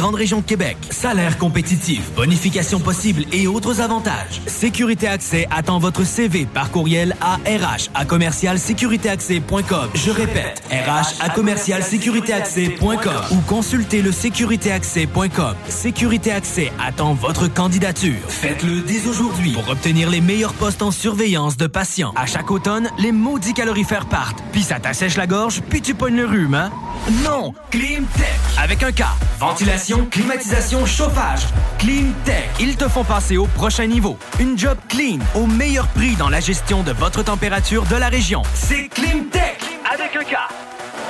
Grande région de Québec. Salaire compétitif, bonification possible et autres avantages. Sécurité Accès attend votre CV par courriel à RH à. Je répète, RH à ou consultez le sécuritéaccès.com. Sécurité Accès attend votre candidature. Faites-le dès aujourd'hui pour obtenir les meilleurs postes en surveillance de patients. À chaque automne, les maudits calorifères partent. Puis ça t'assèche la gorge, puis tu pognes le rhume, hein? Non! Climtech! Avec un K. Ventilation, climatisation, chauffage. Cleantech. Ils te font passer au prochain niveau. Une job clean, au meilleur prix dans la gestion de votre température de la région. C'est Cleantech! Avec un K.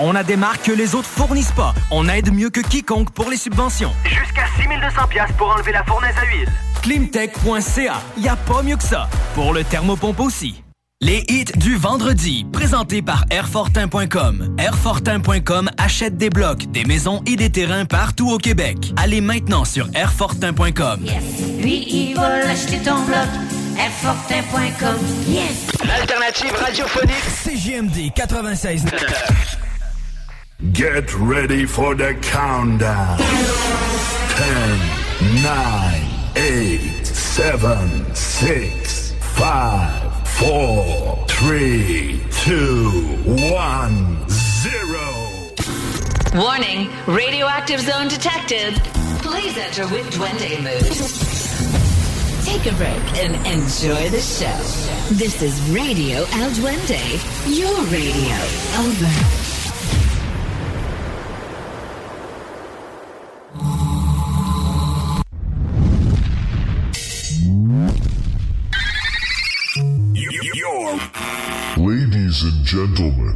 On a des marques que les autres fournissent pas. On aide mieux que quiconque pour les subventions. Jusqu'à 6200 pièces pour enlever la fournaise à huile. Climtech.ca. Y a pas mieux que ça. Pour le thermopompe aussi. Les hits du vendredi, présentés par Airfortin.com. Airfortin.com achète des blocs, des maisons et des terrains partout au Québec. Allez maintenant sur Airfortin.com. Lui, il va acheter ton bloc. Airfortin.com. Yes! L'alternative radiophonique. CGMD 96. Get ready for the countdown. 10, 9, 8, 7, 6, 5, 4, 3, 2, 1, 0. Warning, radioactive zone detected. Please enter with Duende mood. Take a break and enjoy the show. This is Radio El Duende, your radio. Over. Ladies and gentlemen.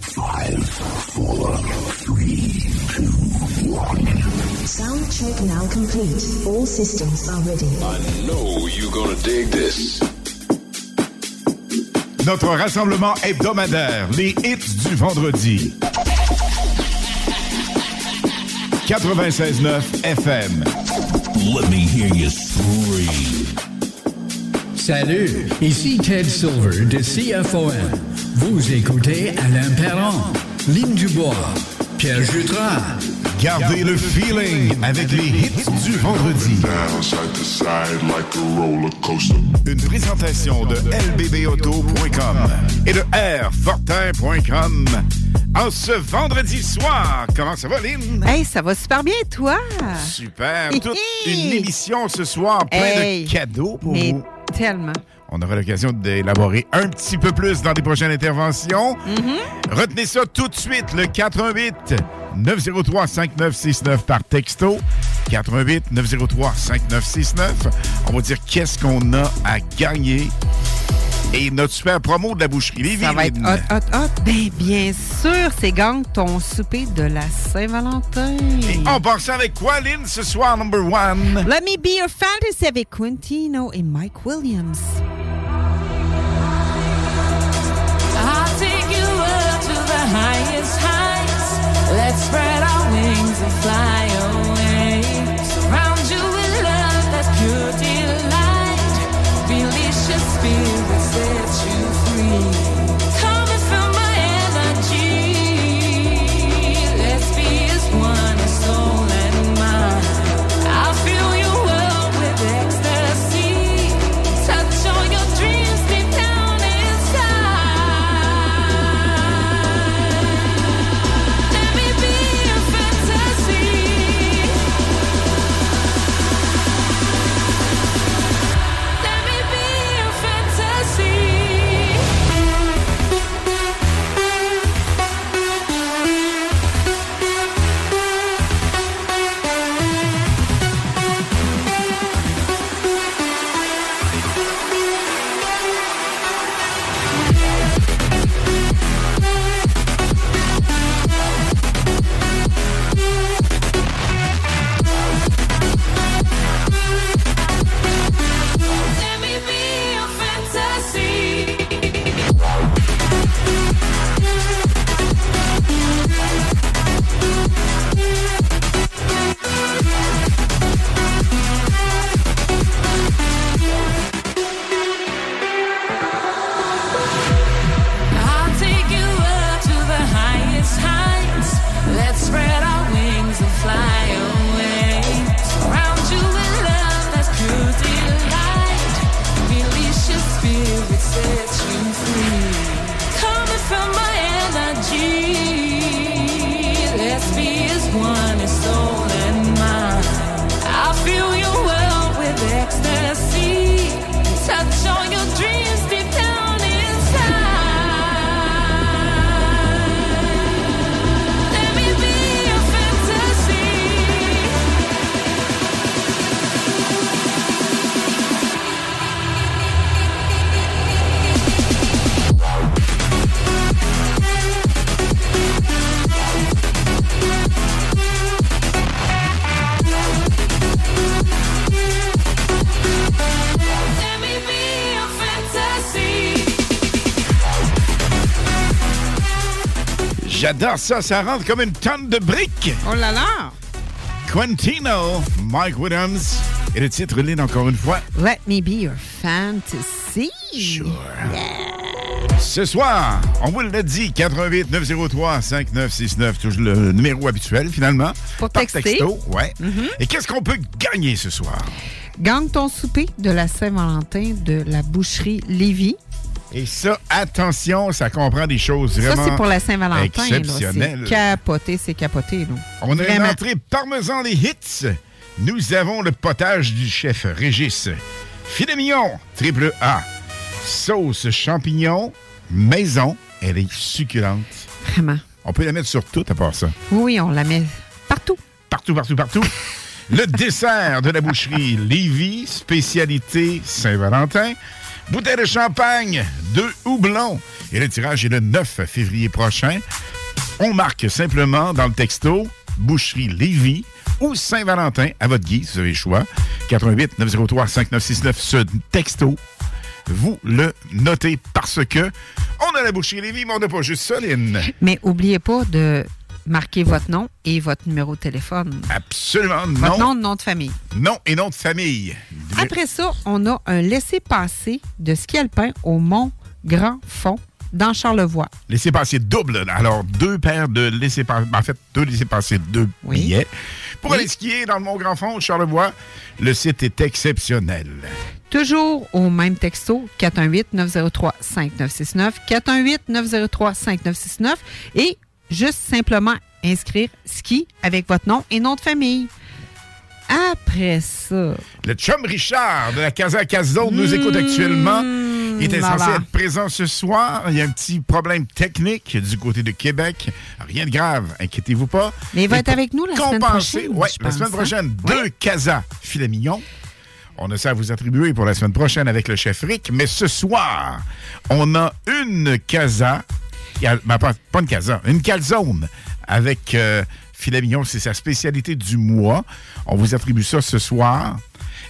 Five, four, three, two, one. Sound check now complete. All systems are ready. I know you're gonna dig this. Notre rassemblement hebdomadaire, les hits du vendredi. 96.9 FM. Let me hear you scream. Salut, ici Ted Silver de CFOM. Vous écoutez Alain Perron, Lynn Dubois, Pierre Jutras. Gardez le feeling avec les hits du vendredi. Une présentation de lbbauto.com et de airfortin.com. En ce vendredi soir, comment ça va, Lynn? Hey, ça va super bien, toi? Super. Toute une émission ce soir, plein Hey. de cadeaux pour Mais vous. Tellement. On aura l'occasion d'élaborer un petit peu plus dans des prochaines interventions. Mm-hmm. Retenez ça tout de suite, le 88 903 5969 par texto. 88 903 5969. On va dire qu'est-ce qu'on a à gagner. Et notre super promo de la boucherie? Lévis. Ça va être hot, hot, hot. Ben, bien sûr, c'est gang ton souper de la Saint-Valentin. On part ça avec quoi, Lynn, ce soir, number one? Let me be your fantasy avec Quintino et Mike Williams. I'll take you up to the highest heights. Let's spread our wings and fly J'adore ça, ça rentre comme une tonne de briques. Oh là là! Quintino, Mike Williams. Et le titre, Lynn, encore une fois. Let me be your fantasy. Ce soir, on vous l'a dit, 88 903 5969, toujours le numéro habituel finalement. Pour texter. texto, ouais. Mhm. Et qu'est-ce qu'on peut gagner ce soir? Gagne ton souper de la Saint-Valentin de la boucherie Lévis. Et ça, attention, ça comprend des choses Ça, vraiment c'est pour la Saint-Valentin. là. exceptionnelles. C'est capoté, c'est capoté. Là. On a une Vraiment. entrée parmesan les hits. Nous avons le potage du chef Régis. Filet mignon, triple A. Sauce champignon, maison. Elle est succulente. Vraiment. On peut la mettre sur tout à part ça. Oui, on la met partout. Partout, partout, partout. Le dessert de la boucherie Lévis, spécialité Saint-Valentin. Bouteille de champagne, deux houblons. Et le tirage est le 9 février prochain. On marque simplement dans le texto Boucherie Lévis ou Saint-Valentin à votre guise, vous avez le choix. 88 903 5969, ce texto. Vous le notez parce que on a la boucherie Lévis, mais on n'a pas juste Lynn. Mais oubliez pas de marquer votre nom et votre numéro de téléphone. Absolument Votre non. nom, nom de famille. Nom et nom de famille. Après ça, on a un laissez-passer de ski alpin au Mont Grand Fond dans Charlevoix. Laissez passer double. Alors, deux paires de laissez passer. En fait, deux laissez passer deux billets. Pour aller skier dans le Mont Grand Fond, Charlevoix, le site est exceptionnel. Toujours au même texto, 418-903-5969, 418-903-5969 et juste simplement inscrire ski avec votre nom et nom de famille. Après ça, Le chum Richard de la Casa Casone nous écoute actuellement. Il était censé être présent ce soir. Il y a un petit problème technique du côté de Québec. Rien de grave, inquiétez-vous pas. Mais il va Et être avec nous la semaine prochaine, Ouais, la semaine hein? prochaine, deux Casa filet mignon. On a ça à vous attribuer pour la semaine prochaine avec le chef Rick. Mais ce soir, on a une Casa. ben, pas une Casa, une calzone avec euh, filet mignon. C'est sa spécialité du mois. On vous attribue ça ce soir.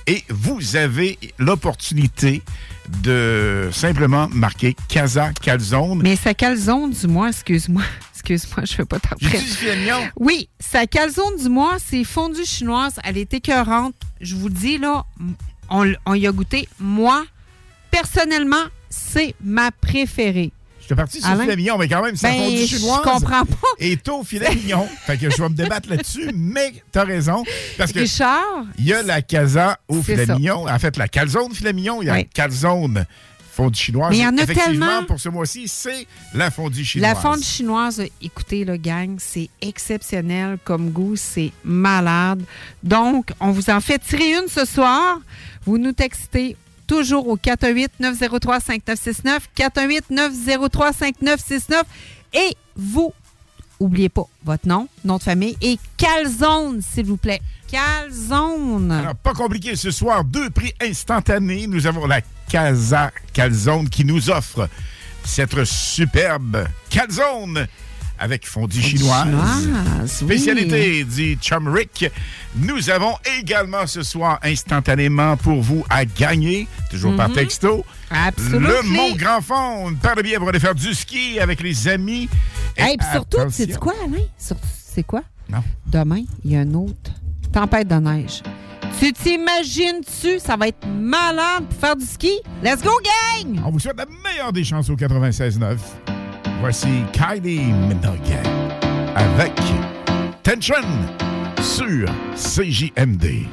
Et vous avez l'opportunité de simplement marquer Casa Calzone. mais sa calzone du mois, excuse-moi, excuse-moi, je ne veux pas t'en J'ai prendre. dit filet mignon. Oui, sa calzone du mois, c'est fondue chinoise. Elle est écœurante. Je vous dis, là, on, on y a goûté. Moi, personnellement, c'est ma préférée. Je suis parti sur Alain? le filet mignon, mais quand même, ça Ben, fondue je chinoise. comprends pas. Et au filet mignon. fait que je vais me débattre là-dessus, mais t'as raison. Parce que Richard, il y a la casa au filet ça. mignon. En fait, la calzone filet mignon, il y a Oui. la calzone fondue chinoise. Mais il y en a Effectivement, tellement. pour ce mois-ci, c'est la fondue chinoise. la fondue chinoise, écoutez, le gang, c'est exceptionnel comme goût, c'est malade. Donc, on vous en fait tirer une ce soir. Vous nous textez toujours au 418-903-5969, 418-903-5969 et vous, oubliez pas votre nom, nom de famille et calzone, s'il vous plaît. Calzone. Pas compliqué ce soir. Deux prix instantanés. Nous avons la Casa Calzone qui nous offre cette superbe calzone avec fondue chinoise. chinoise, oui. Spécialité du Chum Rick. Nous avons également ce soir instantanément pour vous à gagner, toujours par Mhm. texto, Absolutely. le Mont Grand Fond. Paire de billets pour aller faire du ski avec les amis. Et Hey, puis surtout, attention- c'est quoi, Alain? C'est quoi? Non. Demain, il y a une autre tempête de neige. Tu t'imagines-tu? Ça va être malade pour faire du ski? Let's go, gang! On vous souhaite la meilleure des chances au 96.9. Voici Kylie Minogue avec Tension sur CJMD.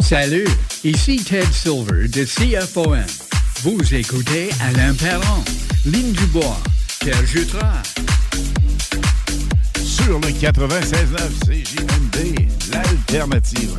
Salut, ici Ted Silver de CFOM. Vous écoutez Alain Perron, Lynn Dubois, Pierre Jutras. Sur le 96.9 CJMD, l'alternative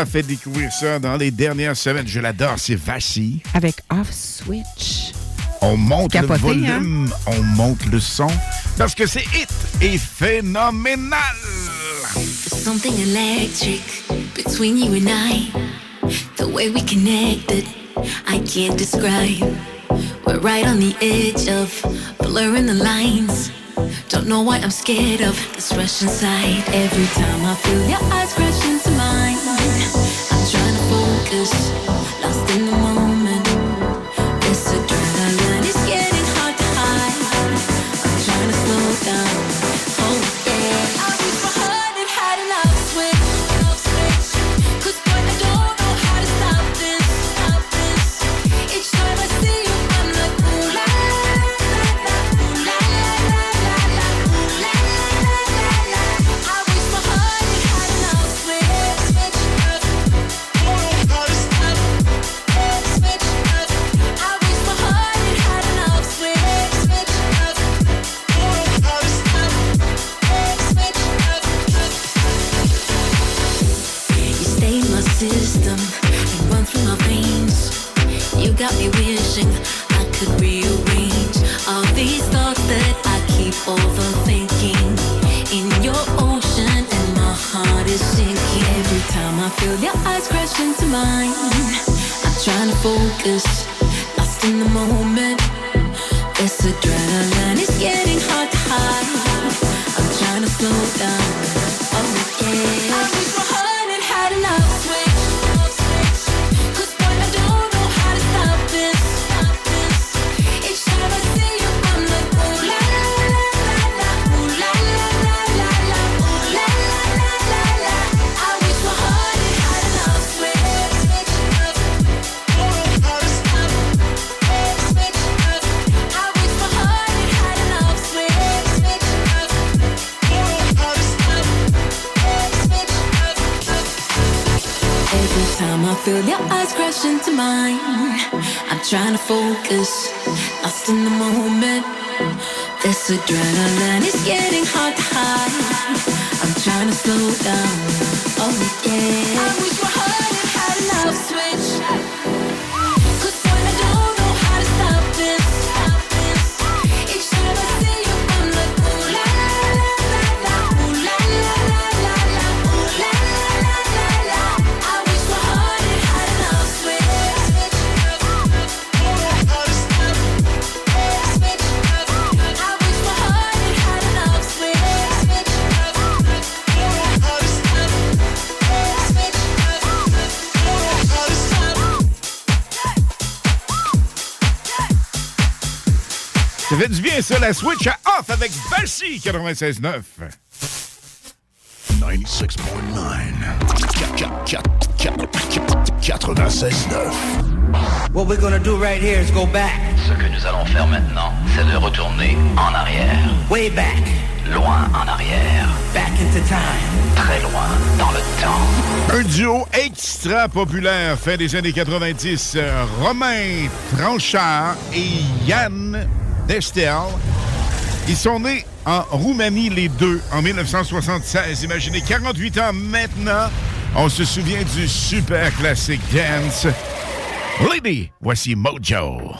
m'a fait découvrir ça dans les dernières semaines. Je l'adore, c'est Vassi. Avec Off Switch. On monte capoté, le volume, hein? on monte le son, parce que c'est hit et phénoménal. Something electric between you and I. The way we connected, I can't describe. We're right on the edge of blurring the lines. Don't know why I'm scared of this rush inside. Every time I feel your eyes crushing. this. Switch off avec Bassy 96.9. 96.9. What we're gonna do right here is go back. Ce que nous allons faire maintenant, c'est de retourner en arrière. Way back. Loin en arrière. Back into time. Très loin dans le temps. Un duo extra populaire fait des années 90. Euh, Romain Tranchard et Yann Destel ils sont nés en Roumanie, les deux, en 1976. Imaginez, 48 ans maintenant, on se souvient du super classique dance. Lady, voici Mojo.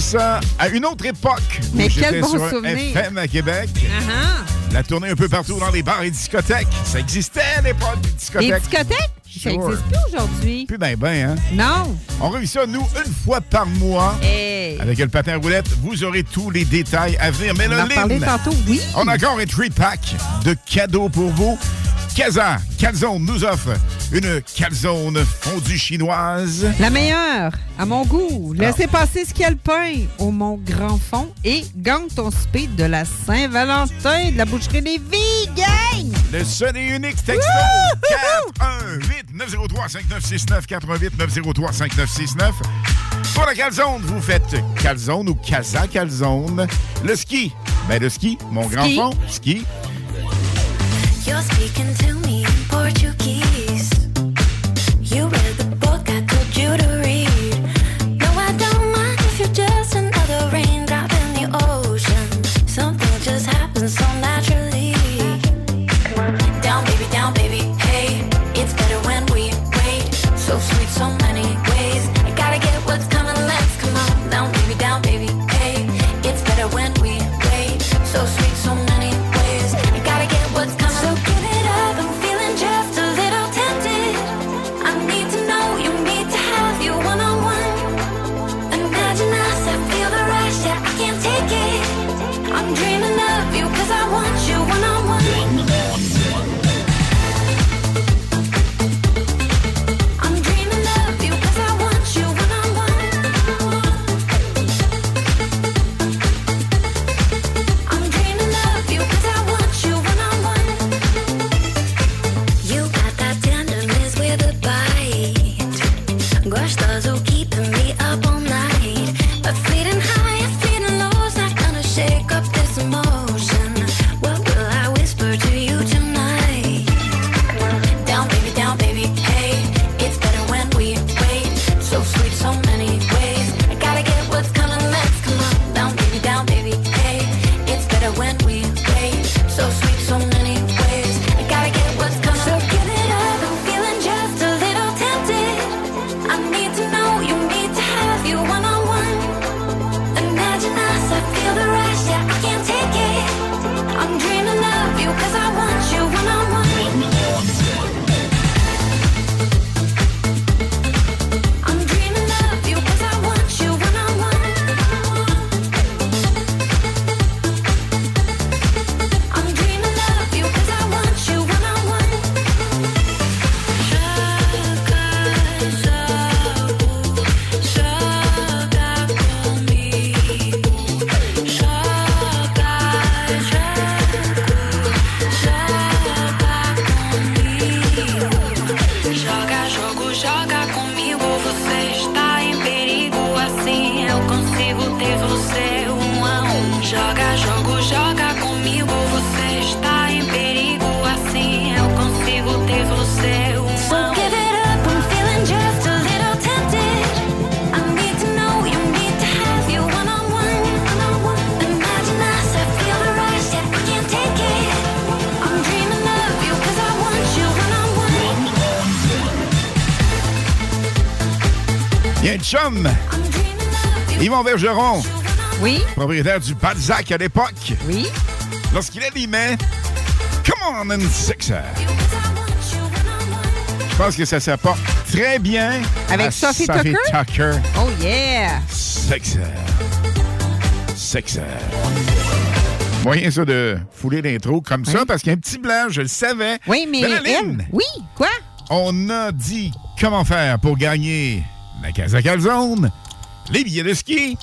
Ça à une autre époque. Mais quel bon sur souvenir. FM à Québec. Uh-huh. La tournée un peu partout dans les bars et discothèques. Ça existait à l'époque, les Les discothèques? discothèques, ça Sure. n'existe plus aujourd'hui. Plus ben ben, hein? Non. On réussit ça, nous, une fois par mois. Hey. Avec le patin roulette, vous aurez tous les détails à venir. Mais On en parlait tantôt, oui. On a encore un treat pack de cadeaux pour vous. Casa Calzone nous offre une calzone fondue chinoise. La meilleure, à mon goût. Laissez passer ce qu'il y a le pain au Mont Grand Fond et gagne ton speed de la Saint-Valentin de la boucherie des Vies, gang! Le seul et unique texto 418 903 5969 418 903 5969. Pour la calzone, vous faites calzone ou casa calzone. Le ski, ben le ski, mon grand Ski. fond, ski. You're speaking to me in Portuguese. Propriétaire du Balzac à l'époque. Oui. Lorsqu'il animait Come on and Sixer. Je pense que ça s'apporte très bien Avec à Sophie Sophie Tucker? Tucker. Oh yeah! Sexer. Sexer. Moyen ça de fouler l'intro comme ça parce qu'il y a un petit blanc, je le savais. Oui, mais elle- Oui, quoi? On a dit comment faire pour gagner la Casa Calzone, les billets de ski.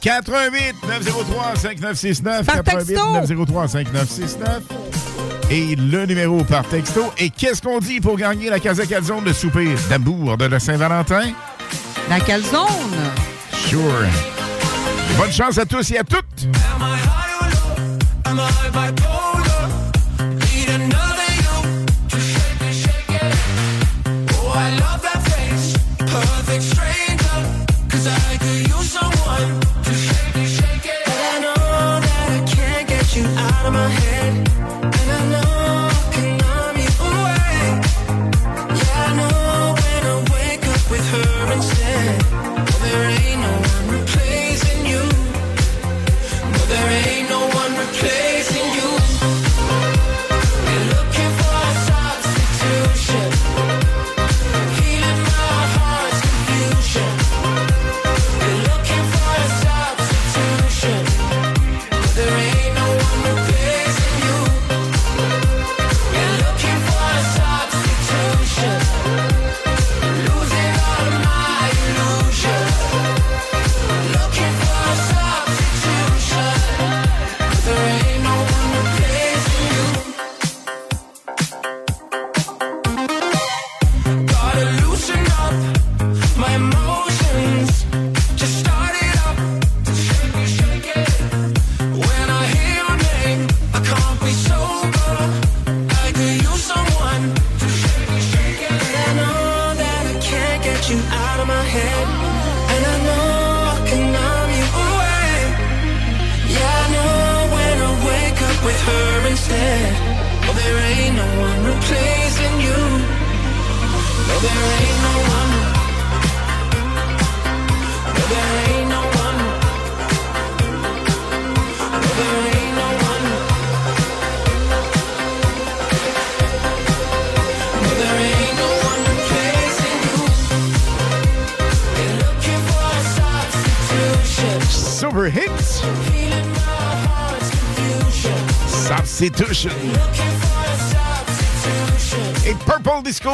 88 903 5969 Par 88 texto. 903 5969 et le numéro par texto. Et qu'est-ce qu'on dit pour gagner la Casa Calzone de souper d'amour de la Saint-Valentin? La calzone. Sure. Bonne chance à tous et à toutes. Am I bipolar? I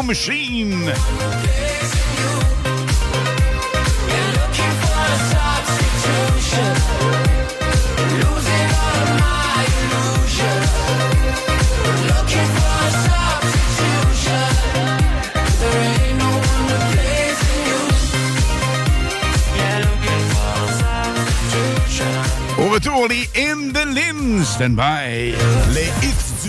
substitution. Au retour, In the Lin. Stand by. Les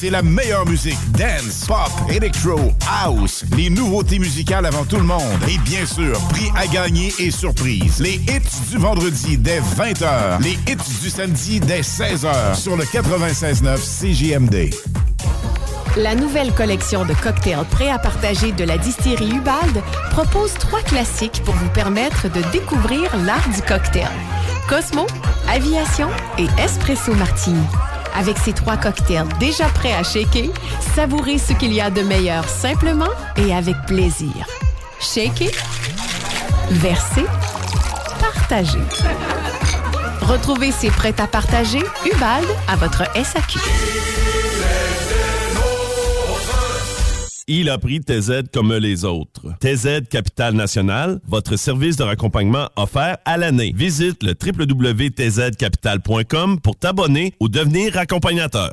c'est la meilleure musique. Dance, pop, electro, house. Les nouveautés musicales avant tout le monde. Et bien sûr, prix à gagner et surprise. Les hits du vendredi dès 20h. Les hits du samedi dès 16h sur le 96.9 CJMD. La nouvelle collection de cocktails prêts à partager de la distillerie Ubald propose trois classiques pour vous permettre de découvrir l'art du cocktail. Cosmo, Aviation et Espresso Martini. Avec ces trois cocktails déjà prêts à shaker, savourez ce qu'il y a de meilleur simplement et avec plaisir. Shaker, verser, partager. Retrouvez ces prêts à partager Ubald à votre SAQ. Il a pris TZ comme les autres. TZ Capital National, votre service de raccompagnement offert à l'année. Visite le www.tzcapital.com pour t'abonner ou devenir accompagnateur.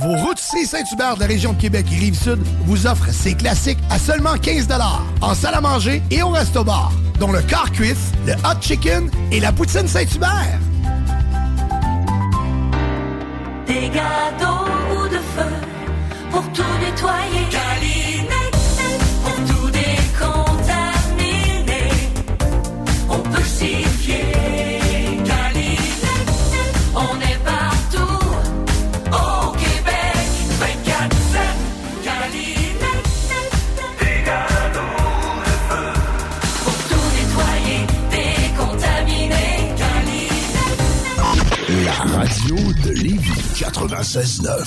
Vos routiers Saint-Hubert de la région de Québec et Rive-Sud vous offrent ces classiques à seulement 15 en salle à manger et au resto-bar, dont le car cuisse, le hot chicken et la poutine Saint-Hubert. Des gâteaux de feu pour tout nettoyer. Tout. On peut 96.9.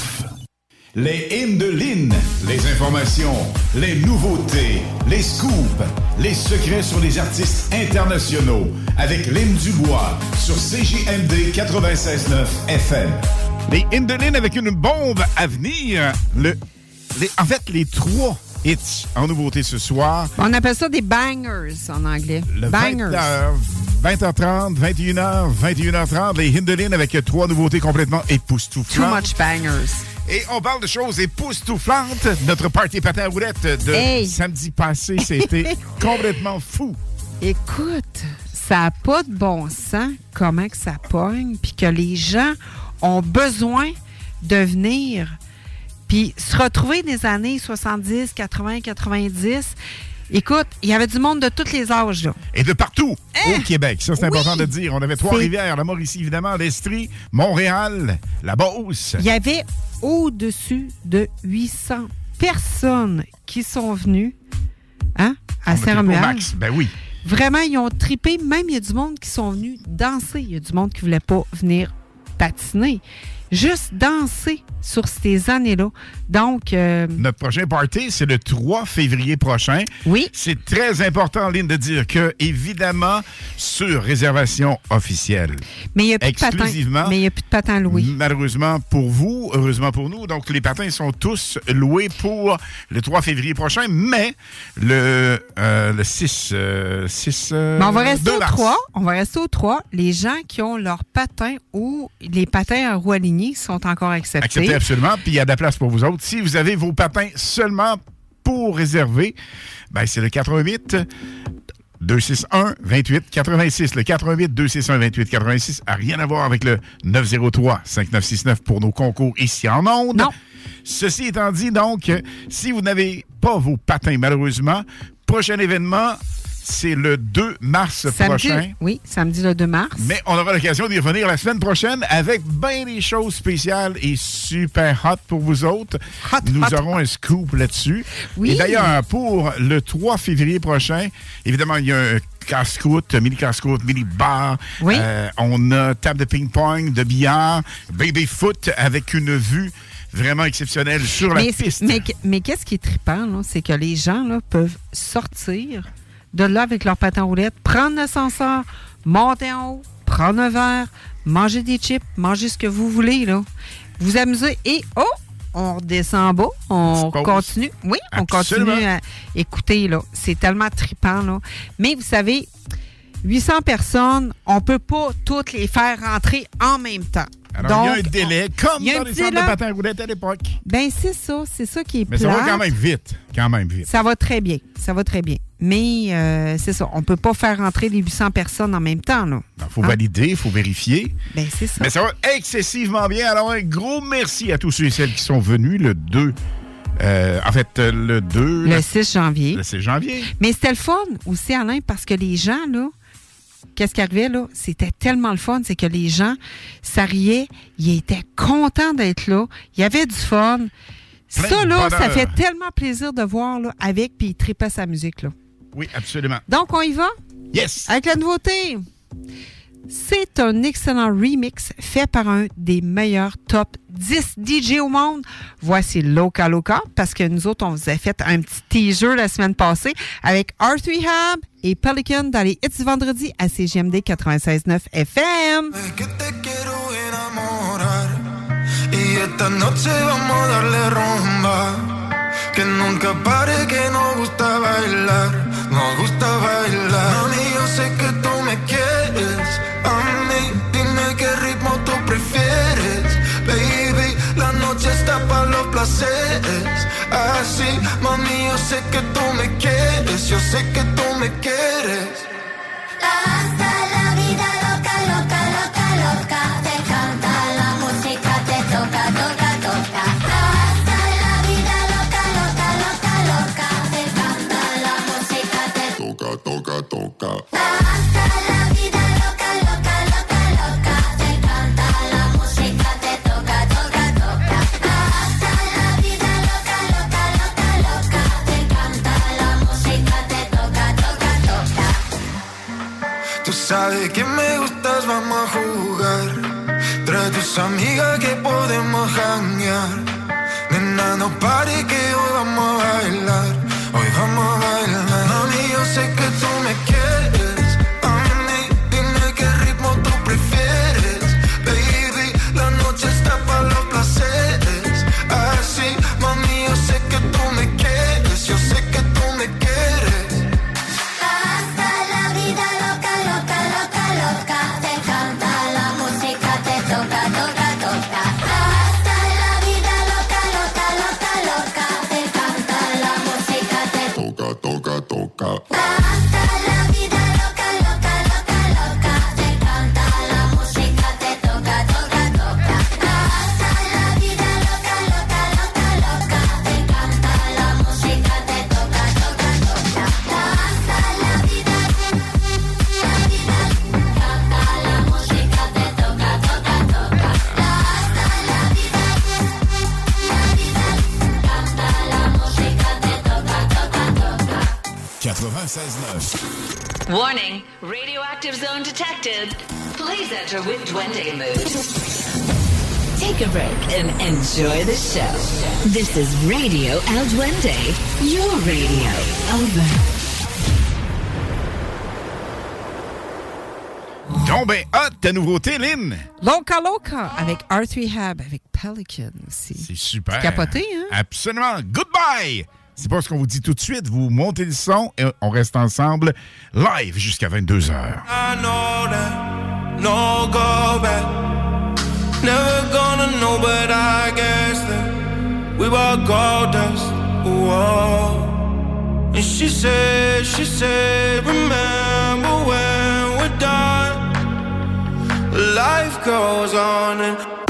Les hymnes les informations, les nouveautés, les scoops, les secrets sur les artistes internationaux avec Lynn Dubois sur CJMD 96.9 FM. Les hymnes avec une bombe à venir. Le, en fait, les trois hits en nouveauté ce soir. On appelle ça des bangers en anglais. Le bangers. 20h, 20h30, 21h, 21h30, les Hindelin avec trois nouveautés complètement Too époustouflantes. much bangers. Et on parle de choses époustouflantes. Notre party patin à roulettes de Hey. samedi passé, c'était complètement fou. Écoute, ça n'a pas de bon sens comment que ça pogne, puis que les gens ont besoin de venir, puis se retrouver des années 70, 80, 90. Écoute, il y avait du monde de tous les âges, là. Et de partout au Québec. Ça, c'est! Oui. important de dire. On avait Trois-Rivières, la Mauricie, évidemment, l'Estrie, Montréal, la Beauce. Il y avait au-dessus de 800 personnes qui sont venues hein, à Saint-Romuald. Ben oui. Vraiment, ils ont tripé. Même, il y a du monde qui sont venus danser. Il y a du monde qui ne voulait pas venir patiner. Juste danser sur ces années-là. Donc, euh, Notre prochain party, c'est le 3 février prochain. Oui. C'est très important, Lynn, de dire que, évidemment, sur réservation officielle. mais il n'y a plus de patins. Exclusivement. Mais il n'y a plus de patins loués. Malheureusement pour vous, heureusement pour nous. Donc, les patins sont tous loués pour le 3 février prochain, mais le, euh, le 6, euh, 6 euh, Mais on va rester au mars. 3. On va rester au 3. Les gens qui ont leurs patins ou les patins à roues alignées sont encore acceptés. Acceptez absolument, puis il y a de la place pour vous autres. Si vous avez vos patins seulement pour réserver, ben c'est le 88 261 28 86. Le 88 261 28 86 a rien à voir avec le 903 5969 pour nos concours ici en ondes. Non. Ceci étant dit, donc, si vous n'avez pas vos patins, malheureusement, prochain événement, c'est le 2 mars Samedi, prochain. oui, samedi le 2 mars. Mais on aura l'occasion d'y revenir la semaine prochaine avec bien des choses spéciales et super hot pour vous autres. Nous hot, aurons un scoop là-dessus. Oui. Et d'ailleurs, pour le 3 février prochain, évidemment, il y a un casse-croûte, mini casse-croûte, mini bar. Oui. Euh, on a table de ping-pong, de billard, baby foot avec une vue vraiment exceptionnelle sur la mais, piste. mais, mais qu'est-ce qui est trippant, c'est que les gens là, peuvent sortir de là avec leur patin roulette, prendre l'ascenseur, monter en haut, prendre un verre, manger des chips, manger ce que vous voulez. Là. Vous amuser et oh! On redescend en bas, on continue. Oui, on continue à écouter. là. C'est tellement trippant. Là. Mais vous savez, 800 personnes, on peut pas toutes les faire rentrer en même temps. Alors, il y a un Donc, délai, comme dans les centres de patins roulettes à l'époque. Ben, c'est ça. C'est ça qui est Mais ça va quand même vite. Quand même vite. Ça va très bien. Ça va très bien. Mais euh, c'est ça. On peut pas faire rentrer les 800 personnes en même temps. Il faut Hein? valider, il faut vérifier. Ben, c'est ça. Mais ça va excessivement bien. Alors, un gros merci à tous ceux et celles qui sont venus le 2. euh, en fait, euh, le 2. Le 6 janvier. Le 6 janvier. Mais c'était le fun aussi, Alain, parce que les gens, là, qu'est-ce qui arrivait, là? C'était tellement le fun, c'est que les gens, ça riait, ils étaient contents d'être là, il y avait du fun. Plein ça, là, ça fait tellement plaisir de voir, là, avec, puis ils tripaient sa musique, là. Oui, absolument. Donc, on y va? Yes! Avec la nouveauté. C'est un excellent remix fait par un des meilleurs top 10 DJ au monde. Voici Loca Loca, parce que nous autres, on vous a fait un petit teaser la semaine passée avec Art Rehab et Pelican dans les hits du vendredi à CGMD 96.9 FM. Y esta noche vamos a darle rumba. Que nunca pare, que nos gusta bailar. Nos gusta bailar. Mami, yo sé que tú me quieres. A mí, dime qué ritmo tú prefieres. Baby, la noche está para los placeres. Así, mami, yo sé que tú me quieres. Yo sé que tú me quieres. Toca. Hasta la vida loca, loca, loca, loca. Te canta la música, te toca, toca, toca. Hasta la vida loca, loca, loca, loca. Te canta la música, te toca, toca, toca. Tú sabes que me gustas, vamos a jugar. Trae tus amigas que podemos janguear. Nena, no pare que hoy vamos a bailar. Hoy vamos a out. 96.9. Warning, radioactive zone detected. Please enter with Duende mood. Take a break and enjoy the show. This is Radio El Duende, your radio. Over. Donc, ben, hot, ta nouveauté, Lynn. Loca Loca avec Art Rehab, avec Pelican aussi. C'est super. Capoté, hein? Absolument. Goodbye! C'est pas ce qu'on vous dit tout de suite. Vous montez le son et on reste ensemble live jusqu'à 22h. I know that no go back. Never gonna know, but I guess that we were gold dust. Whoa. And she said, she said, remember when we're done? Life goes on, and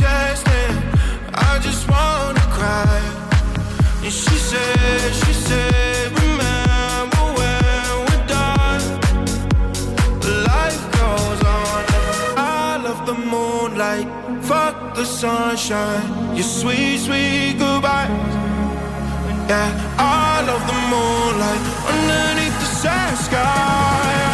chest, and I just wanna cry. And she said, she said, remember when we're done. Life goes on. I love the moonlight, fuck the sunshine. Your sweet, sweet goodbye. Yeah, I love the moonlight underneath the sad sky.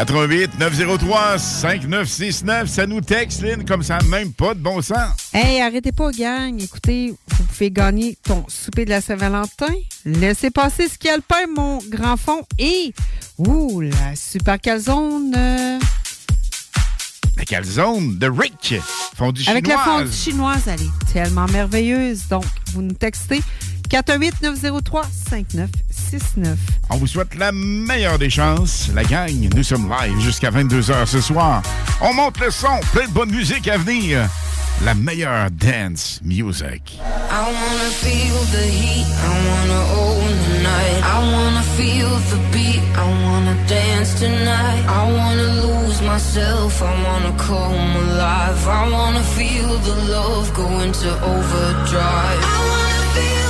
88 903 5969, ça nous texte, Lynn, comme ça, même pas de bon sens. Hey, arrêtez pas, gang. Écoutez, vous pouvez gagner ton souper de la Saint-Valentin. Laissez passer ce qu'il y a le pain, mon grand fond. Et, ouh, la super calzone euh, La calzone de Rick, fondue avec la chinoise. fondue chinoise. Elle est tellement merveilleuse. Donc, vous nous textez 418-903-5969. On vous souhaite la meilleure des chances. La gang, nous sommes live jusqu'à 22h ce soir. On monte le son, plein de bonne musique à venir. La meilleure dance music. I wanna feel the heat, I wanna own the night. I wanna feel the beat, I wanna dance tonight. I wanna lose myself, I wanna come alive. I wanna feel the love go into overdrive. I wanna feel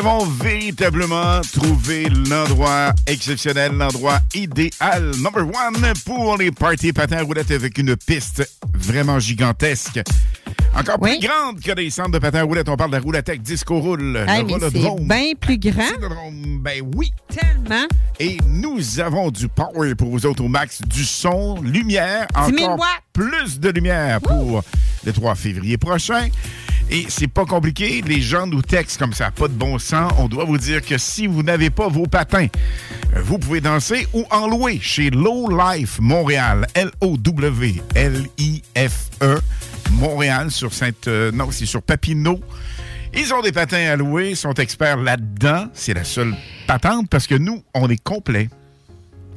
avons véritablement trouvé l'endroit exceptionnel, l'endroit idéal, number one, pour les parties patins à roulettes avec une piste vraiment gigantesque. Encore plus grande que les centres de patins à roulettes. On parle de la roulettech Disco Roule, c'est rollodrome. bien plus grand. Ben oui. Tellement. Et nous avons du power pour vous autres au max, du son, lumière, 10 000 encore plus de lumière pour le 3 février prochain. Et c'est pas compliqué, les gens nous textent comme ça, pas de bon sens. On doit vous dire que si vous n'avez pas vos patins, euh, vous pouvez danser ou en louer chez Low Life Montréal, L-O-W-L-I-F-E, Montréal sur Sainte... euh, non, c'est sur Papineau. Ils ont des patins à louer, sont experts là-dedans. C'est la seule patente parce que nous, on est complet.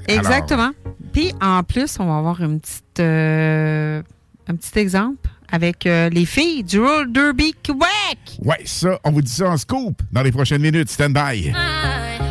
Exactement. Puis en plus, on va avoir euh, un petit exemple avec euh, les filles du Roll Derby Québec. Ouais, ça, on vous dit ça en scoop dans les prochaines minutes. Stand by. That's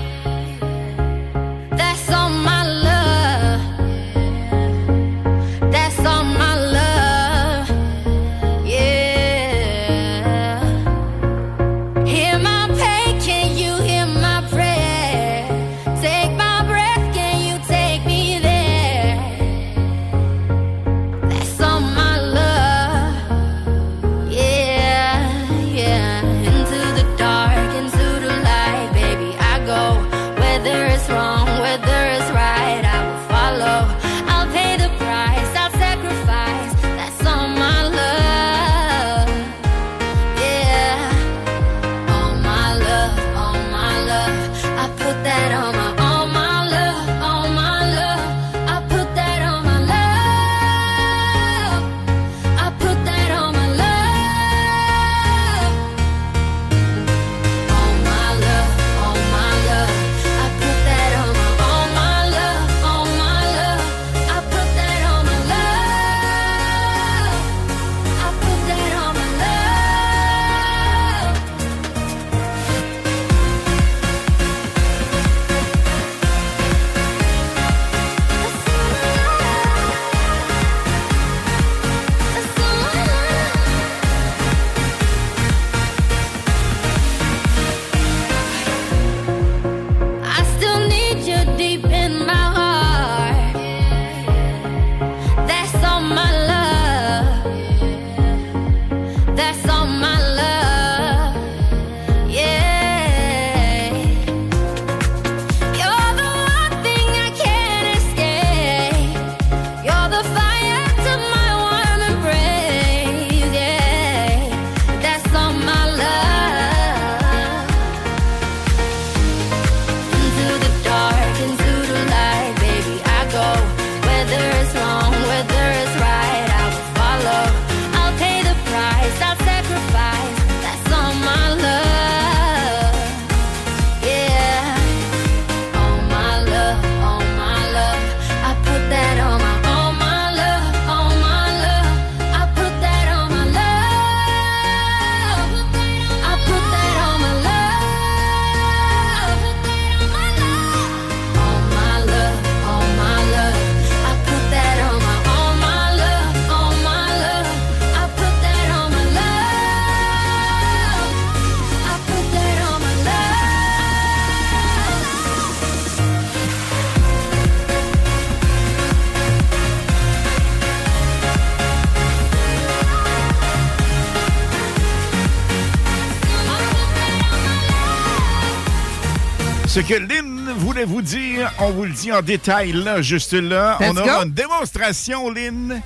Vous dire, on vous le dit en détail là, juste là. Let's on aura go. une démonstration, Lynn,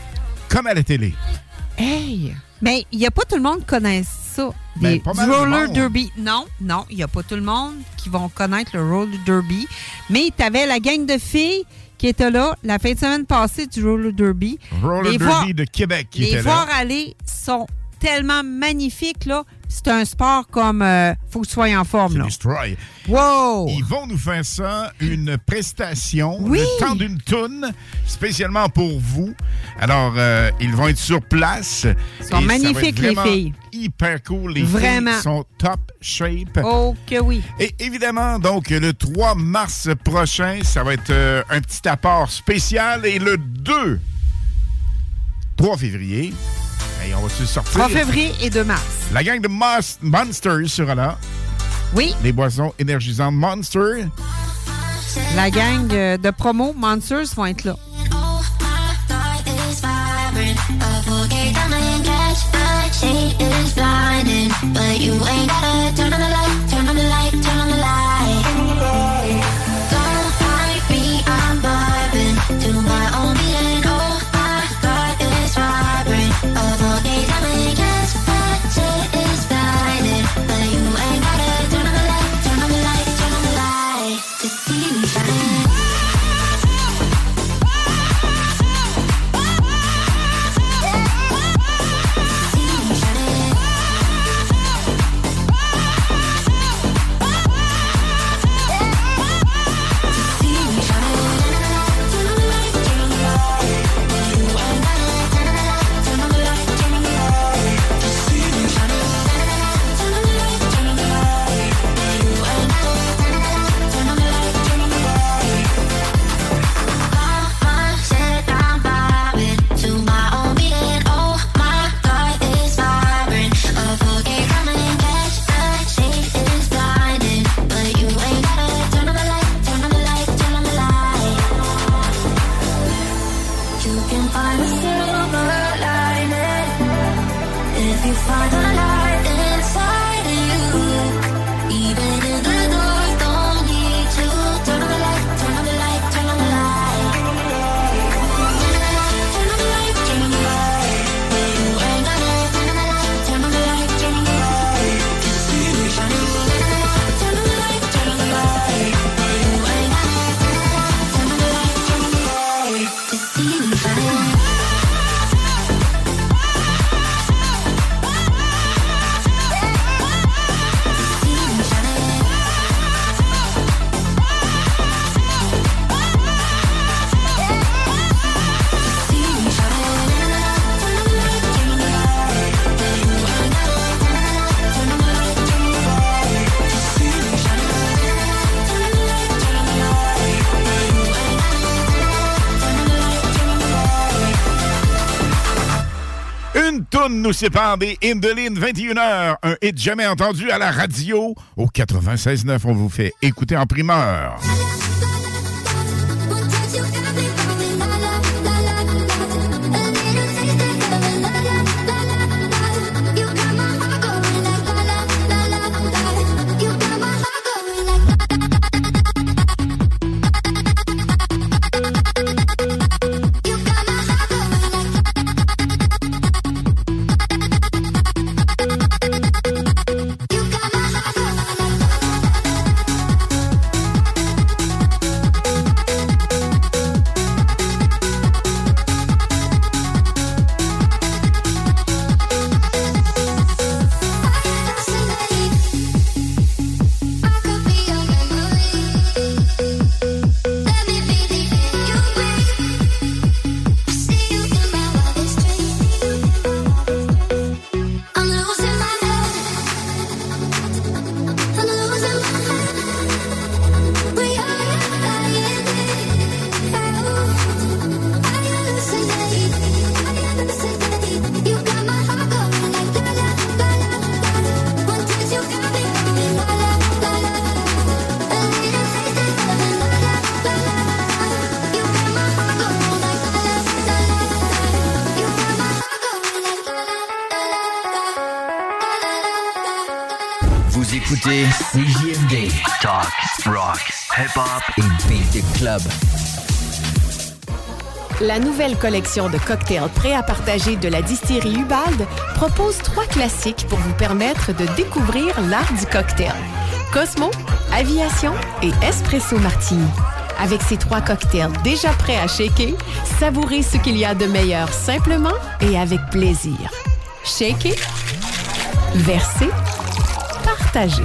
comme à la télé. Hey! Mais il n'y a pas tout le monde qui connaît ça. Ben, Des- du roller derby. Non, non, il n'y a pas tout le monde qui vont connaître le roller derby. Mais tu avais la gang de filles qui était là la fin de semaine passée du roller derby. Roller Les Derby voir- de Québec qui Les était voir aller sont tellement magnifiques, là. C'est un sport comme... euh, faut que tu sois en forme, là. Destroy. Wow! Ils vont nous faire ça, une prestation, Oui. le temps d'une toune, spécialement pour vous. Alors, euh, ils vont être sur place. Ils sont magnifiques, les filles. Hyper cool. Les Vraiment. filles sont top shape. Oh que oui. Et évidemment, donc, le 3 mars prochain, ça va être euh, un petit apport spécial. Et le 2, 3 février, hey, on va se sortir. 3 février et 2 mars. La gang de Monsters sera là. Oui. Les boissons énergisantes Monster. La gang euh, de promo Monsters vont être là. Toune nous sépare des Indelines 21h. Un hit jamais entendu à la radio. Au 96.9, on vous fait écouter en primeur. Collection de cocktails prêts à partager de la distillerie Ubald propose trois classiques pour vous permettre de découvrir l'art du cocktail. Cosmo, Aviation et Espresso Martini. Avec ces trois cocktails déjà prêts à shaker, savourez ce qu'il y a de meilleur simplement et avec plaisir. Shaker, verser, partager.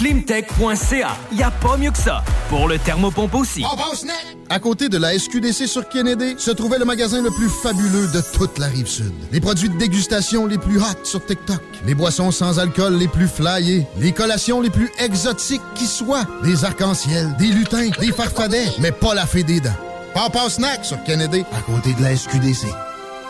Climtech.ca. Y a pas mieux que ça. Pour le thermopompe aussi. À côté de la SQDC sur Kennedy se trouvait le magasin le plus fabuleux de toute la rive sud. Les produits de dégustation les plus hot sur TikTok, les boissons sans alcool les plus flyées, les collations les plus exotiques qui soient, des arcs-en-ciel, des lutins, des farfadets, mais pas la fée des dents. Papa Snack sur Kennedy, à côté de la SQDC.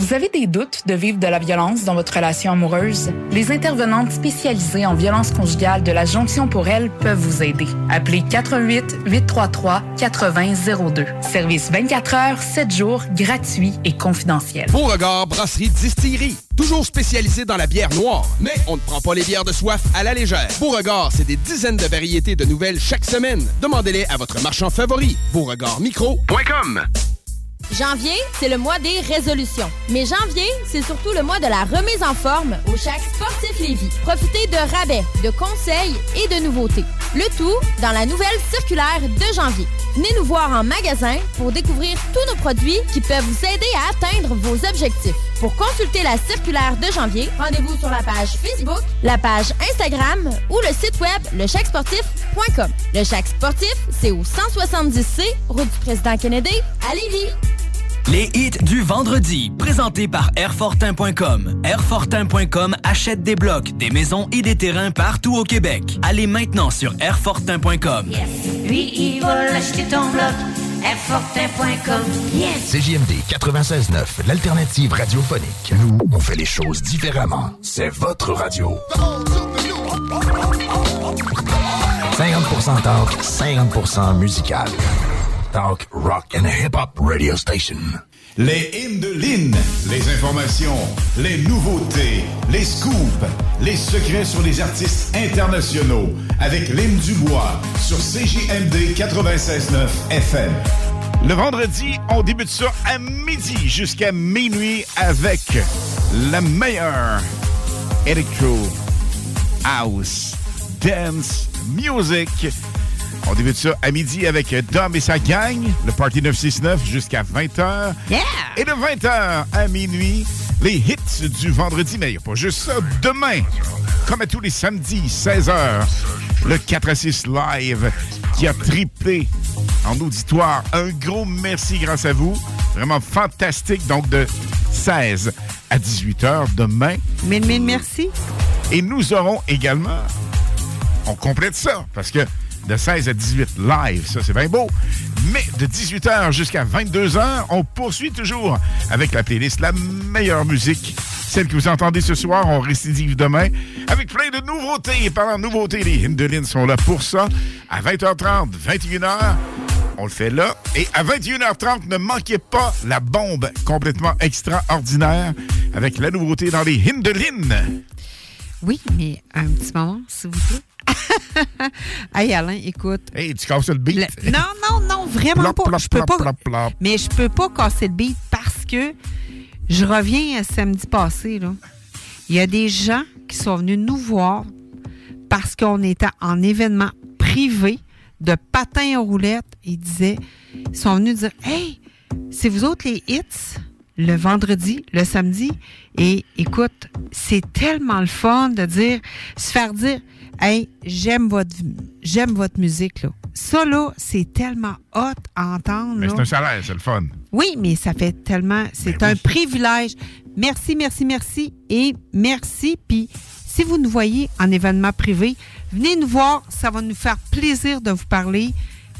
Vous avez des doutes de vivre de la violence dans votre relation amoureuse? Les intervenantes spécialisées en violence conjugale de la Jonction pour elle peuvent vous aider. Appelez 88 833 8002. Service 24 heures, 7 jours, gratuit et confidentiel. Beauregard Brasserie Distillerie. Toujours spécialisé dans la bière noire. Mais on ne prend pas les bières de soif à la légère. Beauregard, c'est des dizaines de variétés de nouvelles chaque semaine. Demandez-les à votre marchand favori. Beauregardmicro.com Janvier, c'est le mois des résolutions. Mais janvier, c'est surtout le mois de la remise en forme au Chac Sportif Lévis. Profitez de rabais, de conseils et de nouveautés. Le tout dans la nouvelle circulaire de janvier. Venez nous voir en magasin pour découvrir tous nos produits qui peuvent vous aider à atteindre vos objectifs. Pour consulter la circulaire de janvier, rendez-vous sur la page Facebook, la page Instagram ou le site web lechacsportif.com. Le Chac Sportif, c'est au 170C, route du président Kennedy, à Lévis. Les hits du vendredi, présentés par Airfortin.com. Airfortin.com achète des blocs, des maisons et des terrains partout au Québec. Allez maintenant sur Airfortin.com. Lui, il va acheter ton bloc. Airfortin.com. Yes! CJMD 96.9, l'alternative radiophonique. Nous, on fait les choses différemment. C'est votre radio. 50% talk, 50% musical. Talk, rock and hip-hop radio station. Les hymnes de Lynn, les informations, les nouveautés, les scoops, les secrets sur les artistes internationaux avec Lynn Dubois sur CJMD 96.9 FM. Le vendredi, on débute ça à midi jusqu'à minuit avec la meilleure electro house dance music. On débute ça à midi avec Dom et sa gang, le Party 969 jusqu'à 20h. Et de 20h à minuit, les hits du vendredi. Mais il n'y a pas juste ça. Demain, comme à tous les samedis, 16h, le 4 à 6 live qui a triplé en auditoire. Un gros merci grâce à vous. Vraiment fantastique. Donc de 16 à 18h demain. Mille, mille merci. Et nous aurons également, on complète ça, parce que de 16 à 18 live, ça c'est bien beau. Mais de 18h jusqu'à 22h, on poursuit toujours avec la playlist La meilleure musique. Celle que vous entendez ce soir, on récidive demain avec plein de nouveautés. Et parlant de nouveautés, les Hindelines sont là pour ça. À 20h30, 21h, on le fait là. Et à 21h30, ne manquez pas la bombe complètement extraordinaire avec la nouveauté dans les Hindelines. Oui, mais un petit moment, s'il vous plaît. hey Alain, écoute. Hey, tu casses le beat. Le- Non, non, non, vraiment Plop, pas. plop, je peux plop, pas. Mais je peux pas casser le beat parce que je reviens à samedi passé. Là. Il y a des gens qui sont venus nous voir parce qu'on était en événement privé de patins à roulettes. Ils disaient, ils sont venus dire Hey, c'est vous autres les hits? le vendredi, le samedi. Et écoute, c'est tellement le fun de dire, se faire dire, hey, j'aime votre, j'aime votre musique, là. Ça, là, c'est tellement hot à entendre. Mais c'est un salaire, c'est le fun. Oui, mais ça fait tellement. C'est Ben un privilège. Merci, merci, merci. Et merci. Puis, si vous nous voyez en événement privé, venez nous voir. Ça va nous faire plaisir de vous parler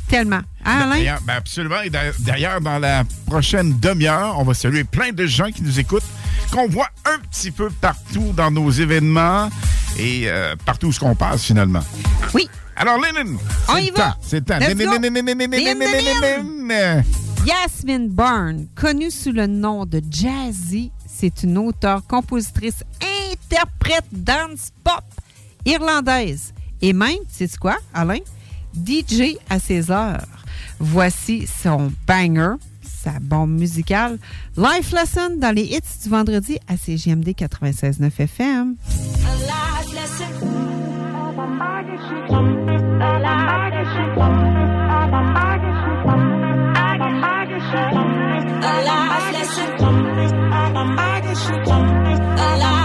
tellement. Hein, Alain? Ben absolument. Et d'a- D'ailleurs, dans la prochaine demi-heure, on va saluer plein de gens qui nous écoutent, qu'on voit un petit peu partout dans nos événements et euh, partout où ce qu'on passe finalement. Oui. Alors, Lennon, On y va. C'est temps. Byrne, connue sous le nom de Jazzy, c'est une auteure, compositrice, interprète dance pop irlandaise. Et même, c'est quoi, Alain? DJ à ses heures. Voici son banger, sa bombe musicale, Life Lesson dans les hits du vendredi à CGMD 96.9 FM. I've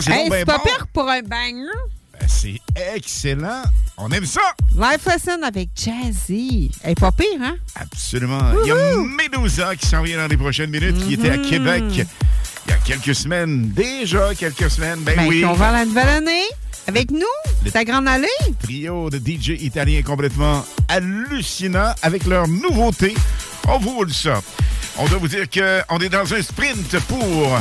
ça, c'est Hey, c'est pas bon. pire pour un banger. Ben, C'est excellent. On aime ça. Life Lesson avec Jazzy. Elle est pas pire, hein? Absolument. Il y a Medusa qui s'en vient dans les prochaines minutes, qui était à Mhm. Québec il y a quelques semaines. Déjà quelques semaines. Ben, Ben, oui. On va à la nouvelle année avec nous, ta grande allée. Trio de DJ italiens complètement hallucinant avec leur nouveauté. On vous roule ça. On doit vous dire qu'on est dans un sprint pour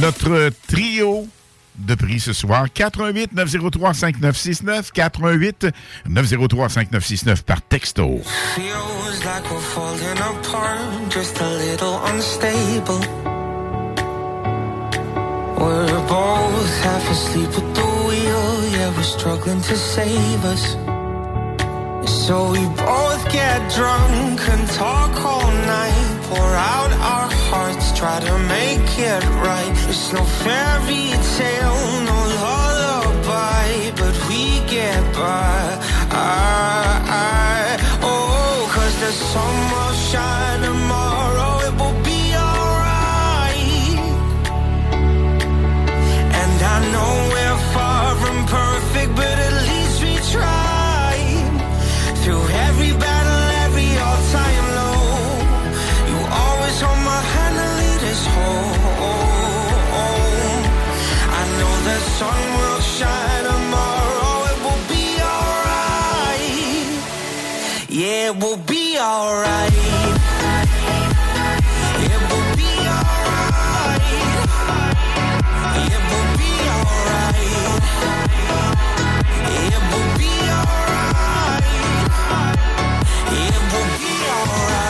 notre trio de prix ce soir. 88 903 5969 88 903 5969 par texto. Feels we're apart, just a little unstable. We're half asleep with the wheel. Yeah, we're struggling to save us. So we both get drunk and talk all night. Pour out our hearts, try to make it right. It's no fairy tale, no lullaby, but we get by. I, I, it will be alright. It will be alright. It will be alright. It will be alright. It will be alright.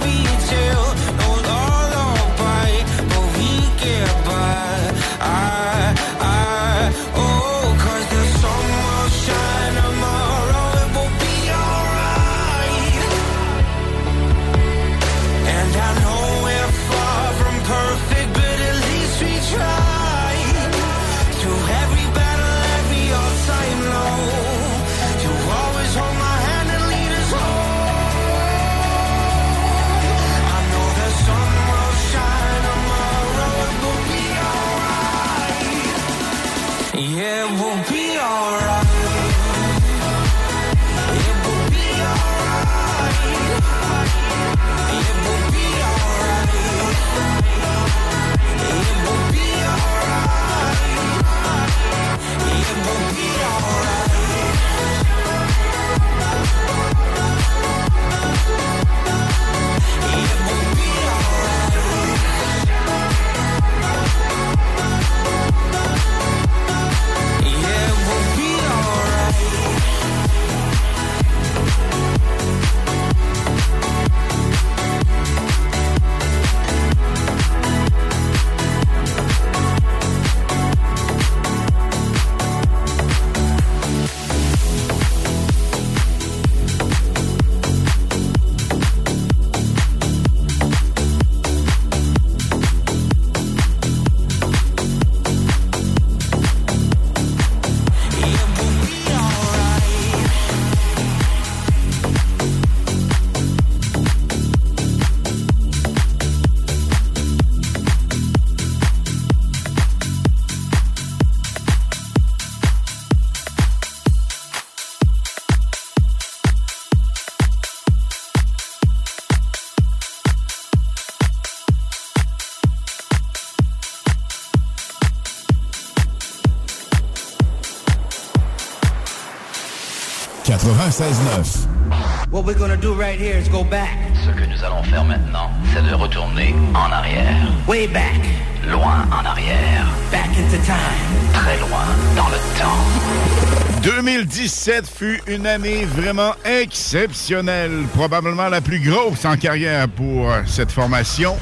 What we're gonna do right here is go back. Ce que nous allons faire maintenant, c'est de retourner en arrière. Way back. Loin en arrière. Back into time. Très loin dans le temps. 2017 fut une année vraiment exceptionnelle, probablement la plus grosse en carrière pour cette formation,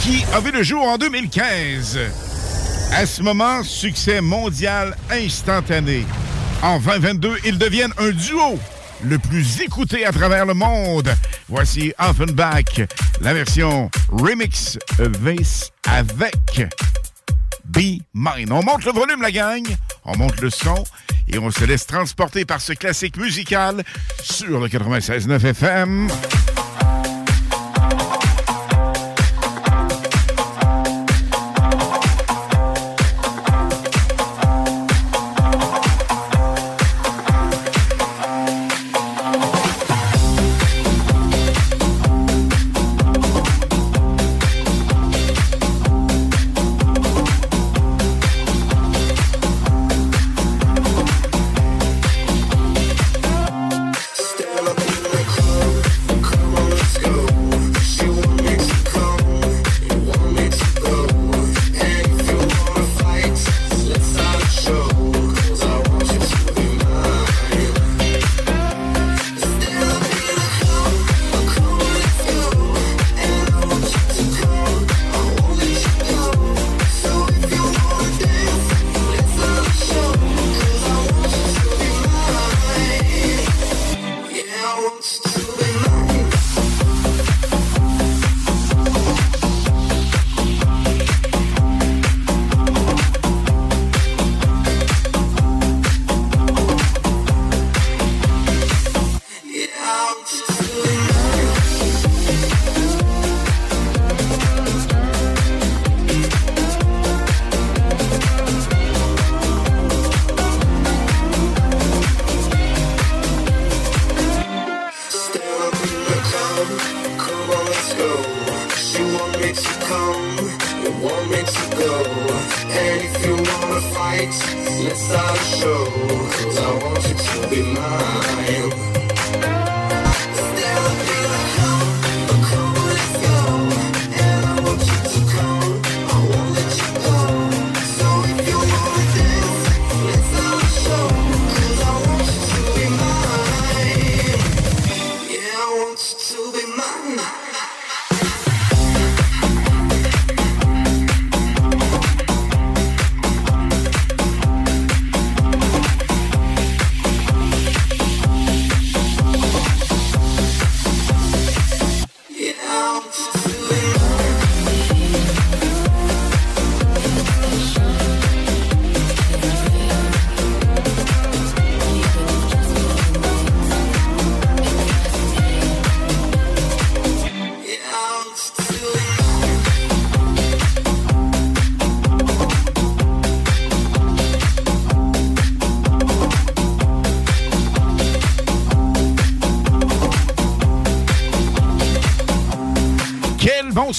qui a vu le jour en 2015. À ce moment, succès mondial instantané. En 2022, ils deviennent un duo le plus écouté à travers le monde. Voici Offenbach, la version remix Vase avec Be Mine. On monte le volume, la gang. On monte le son et on se laisse transporter par ce classique musical sur le 96.9 FM.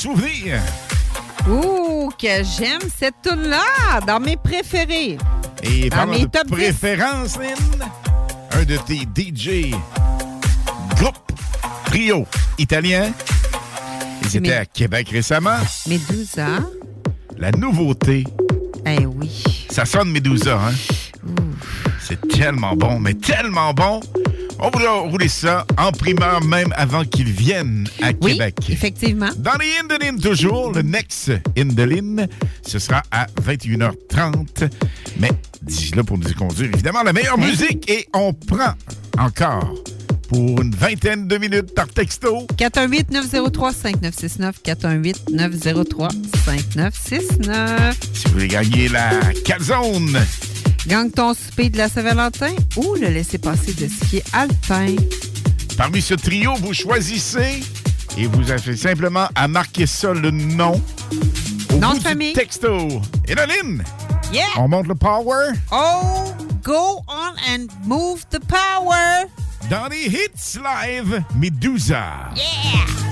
Souvenir! Ouh, que j'aime cette tune-là, dans mes préférés. Et Dans mes de top 10. préférence, Lynn, un de tes DJ groupe trio italien. Ils étaient Mais- à Québec récemment. Medusa. La nouveauté, Eh oui. ça sonne Medusa, hein? C'est tellement bon, mais tellement bon. On voulait rouler ça en primeur même avant qu'ils viennent à Oui, Québec. effectivement. Dans les Indolines, toujours, le next Indoline, ce sera à 21h30. Mais d'ici là, pour nous y conduire, évidemment, la meilleure musique. Et on prend encore pour une vingtaine de minutes par texto. 418-903-5969. 418-903-5969. Si vous voulez gagner la calzone. Gagne ton souper de la Saint-Valentin ou le laisser passer de ski alpin. Parmi ce trio, vous choisissez et vous avez simplement à marquer ça le nom au Nom bout de du famille. texto. Edoline, Yeah! on monte le power Oh, go on and move the power! dans les hits live Medusa. I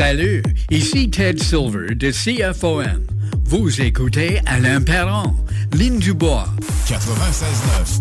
Salut, ici Ted Silver de CFON. Vous écoutez Alain Perron, Ligne du Bois. 96.9.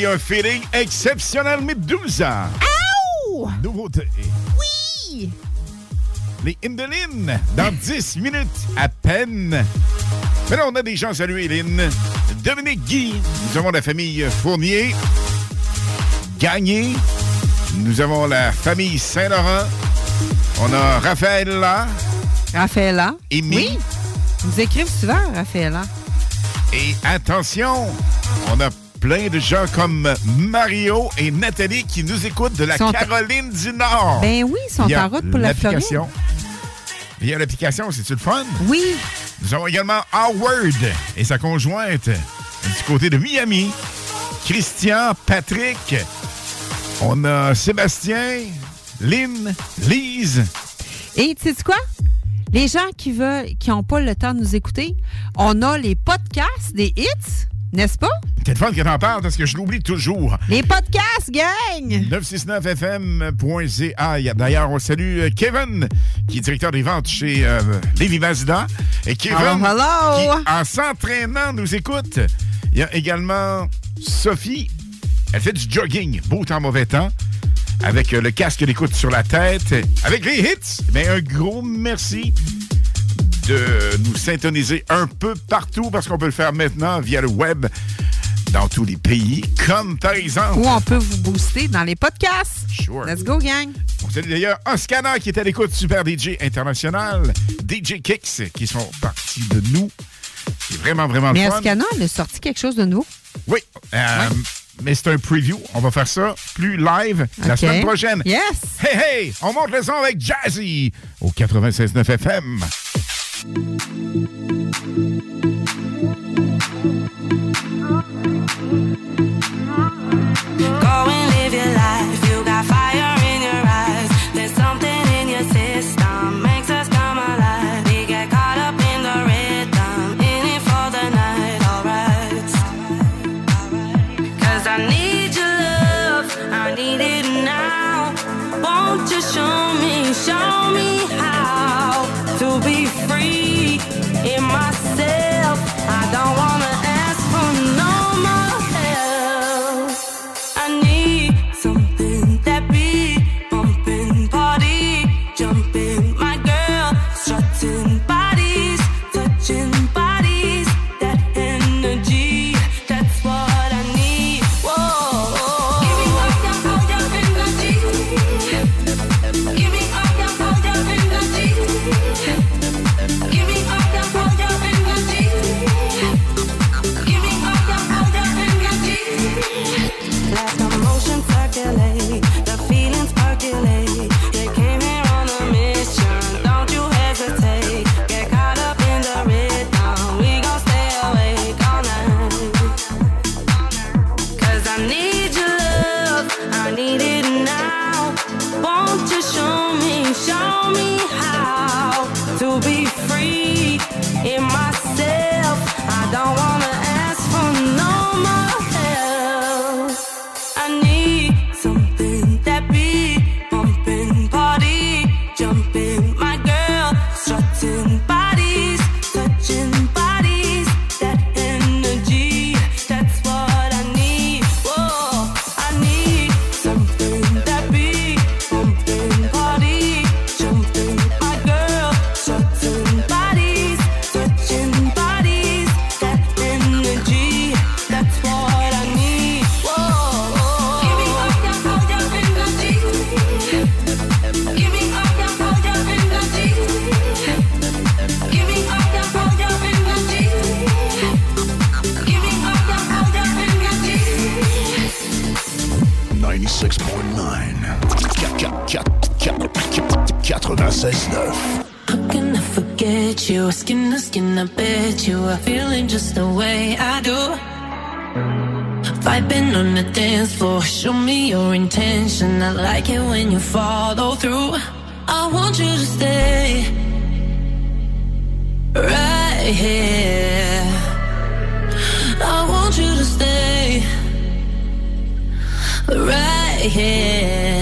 un feeling exceptionnel, mais 12 ans. Nouveauté. Oui! Les Indolines, dans 10 minutes à peine. Mais là, on a des gens saluer, Lynn. Dominique Guy, nous avons la famille Fournier. Gagné. Nous avons la famille Saint-Laurent. On a Raphaël là. Raphaëla. Amy. Oui. Ils nous écrivent souvent, Raphaëla. Et attention, on a plein de gens comme Mario et Nathalie qui nous écoutent de la Sont- Caroline du Nord. Ben oui, ils sont en route pour la l'application. Via l'application, c'est-tu le fun? Oui. Nous avons également Howard et sa conjointe du côté de Miami. Christian, Patrick. On a Sébastien, Lynn, Lise. Et tu sais quoi? Les gens qui veulent, qui n'ont pas le temps de nous écouter, on a les podcasts des hits, n'est-ce pas? C'est le fun que t'en parles parce que je l'oublie toujours. Les podcasts, gang! 969fm.ca. Il y a- D'ailleurs, on salue euh, Kevin, qui est directeur des ventes chez euh, Lévi Mazda. Et Kevin, Hello, hello. qui, en s'entraînant, nous écoute. Il y a également Sophie. Elle fait du jogging, beau temps, mauvais temps, avec euh, le casque d'écoute sur la tête, avec les hits. Mais un gros merci de nous syntoniser un peu partout parce qu'on peut le faire maintenant via le web dans tous les pays, comme par exemple... Ou on peut vous booster dans les podcasts. Sure. Let's go, gang! On salue d'ailleurs Oscana qui est à l'écoute, super DJ international, DJ Kicks qui sont partis de nous. C'est vraiment, vraiment Mais fun. Ascana, elle a sorti quelque chose de nouveau. Oui, euh, mais c'est un preview. On va faire ça plus live la semaine prochaine. Yes! Hey, hey! On monte le son avec Jazzy au 96.9 FM. Thank you. You? Skin to skin, I bet you are feeling just the way I do. Vibing on the dance floor, show me your intention. I like it when you follow through. I want you to stay right here. I want you to stay right here.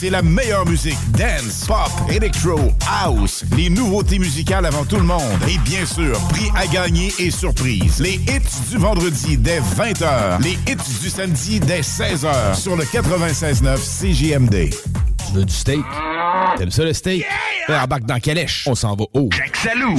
c'est la meilleure musique. Dance, pop, electro, house. Les nouveautés musicales avant tout le monde. Et bien sûr, prix à gagner et surprise. Les hits du vendredi dès 20h. Les hits du samedi dès 16h sur le 96.9 CJMD. Tu veux du steak? T'aimes ça le steak? Yeah! Embarque dans calèche. On s'en va haut. Jacques Salou.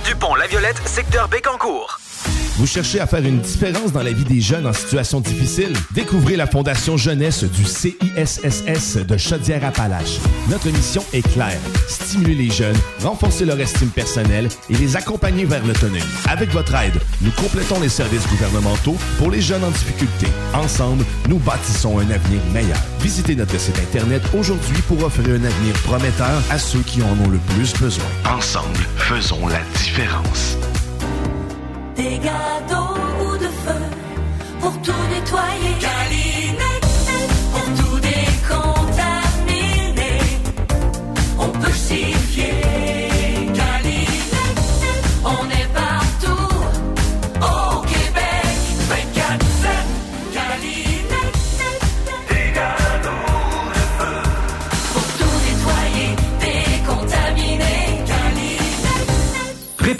du pont La Violette, secteur Bécancourt. Vous cherchez à faire une différence dans la vie des jeunes en situation difficile? Découvrez la Fondation Jeunesse du CISSS de Chaudière-Appalaches. Notre mission est claire. Stimuler les jeunes, renforcer leur estime personnelle et les accompagner vers l'autonomie. Avec votre aide, nous complétons les services gouvernementaux pour les jeunes en difficulté. Ensemble, nous bâtissons un avenir meilleur. Visitez notre site Internet aujourd'hui pour offrir un avenir prometteur à ceux qui en ont le plus besoin. Ensemble, faisons la différence. Des gâteaux ou de feu pour tout nettoyer.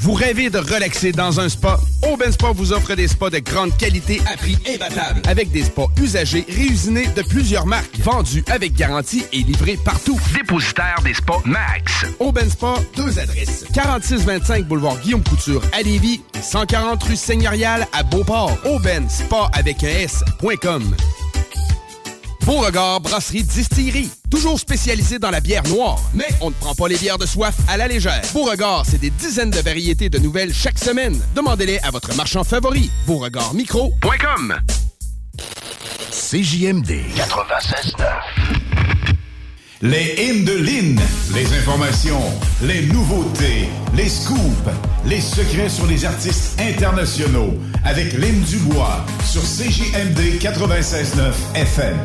Vous rêvez de relaxer dans un spa? Aubin Spa vous offre des spas de grande qualité à prix imbattable. Avec des spas usagés réusinés de plusieurs marques, vendus avec garantie et livrés partout. Dépositaire des spas Max. Aubin Spa, deux adresses. 4625 boulevard Guillaume Couture à Lévis et 140 rue Seigneurial à Beauport. Aubin Spa avec un S.com. Beauregard Brasserie Distillerie. Toujours spécialisé dans la bière noire, mais on ne prend pas les bières de soif à la légère. Beauregard, c'est des dizaines de variétés de nouvelles chaque semaine. Demandez-les à votre marchand favori. Beauregardmicro.com CJMD 96.9. Les hymnes de Lynn, les informations, les nouveautés, les scoops, les secrets sur les artistes internationaux avec Lynn Dubois sur CJMD 96.9 FM.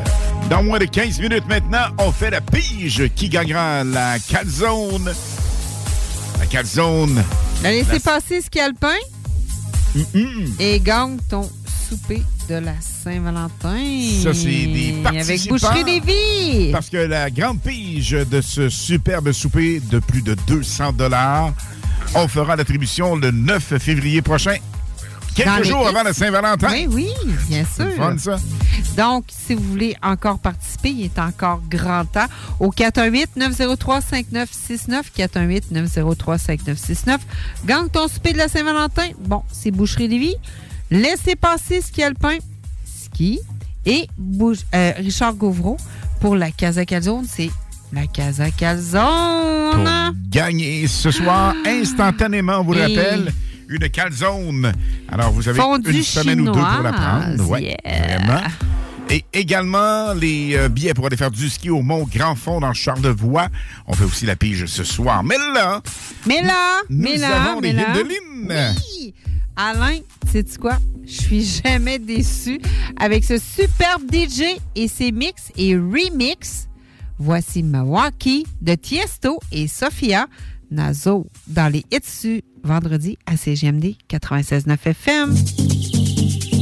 Dans moins de 15 minutes maintenant, on fait la pige qui gagnera la calzone. La calzone. La laisser passer ce qu'il y a le pain et gagne ton souper de la Saint-Valentin. Ça, c'est des Avec participants. Boucherie des vies. Parce que la grande pige de ce superbe souper de plus de 200 dollars, on fera l'attribution le 9 février prochain. Quelques jours avant la Saint-Valentin. Oui, oui, bien sûr. Fun, ça. Donc, si vous voulez encore participer, il est encore grand temps. Au 418-903-5969, 418-903-5969. Gagne ton souper de la Saint-Valentin. Bon, c'est Boucherie Lévis. Laissez passer ce qu'il y a le pain. Ski. Et Bouche- euh, Richard Gauvreau pour la Casa Calzone, c'est la Casa Pour Calzone. gagner ce soir, instantanément, on vous Et- rappelle, une calzone. Alors, vous avez Fondue une semaine ou deux pour la prendre. chinoise, Ouais, yeah. vraiment. Et également, les euh, billets pour aller faire du ski au Mont Grand Fond dans Charlevoix. On fait aussi la pige ce soir. Mais là, Mais là, nous mais là, avons mais les là. Oui! Alain, sais-tu quoi? Je suis jamais déçu avec ce superbe DJ et ses mix et remix. Voici Milwaukee de Tiesto et Sophia Nazo dans les hits vendredi à CGMD 96.9 FM.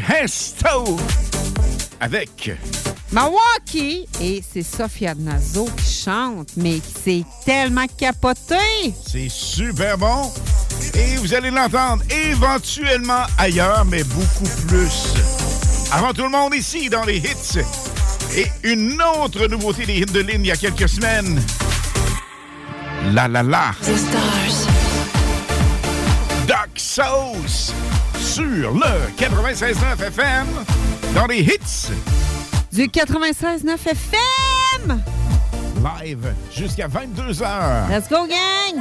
The Hesto! Avec Milwaukee, et c'est Sophia Nazo qui chante, mais c'est tellement capoté. C'est super bon. Et vous allez l'entendre éventuellement ailleurs, mais beaucoup plus. Avant tout le monde ici, dans les hits. Et une autre nouveauté des hits de ligne il y a quelques semaines. La la la. Doc Sauce sur le 96.9 FM dans les hits Du 96.9 FM. live jusqu'à 22h. Let's go, gang!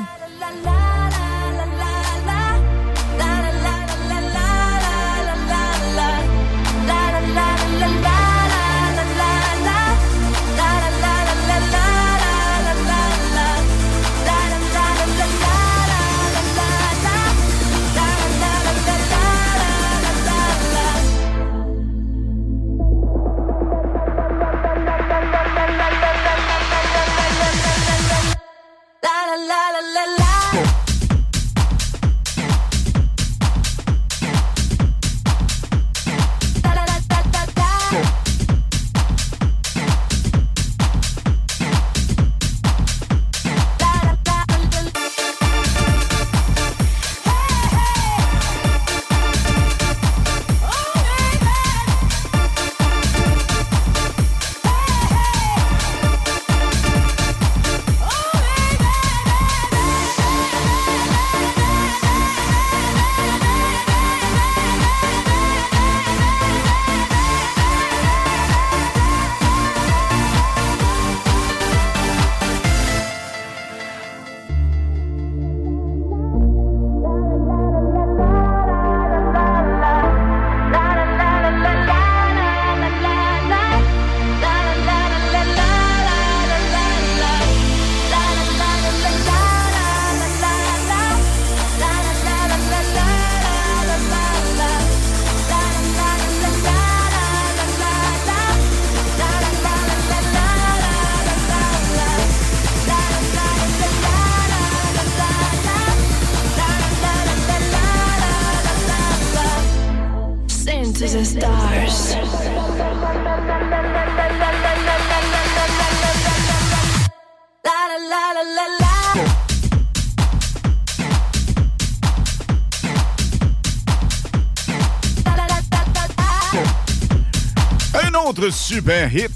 autre super hit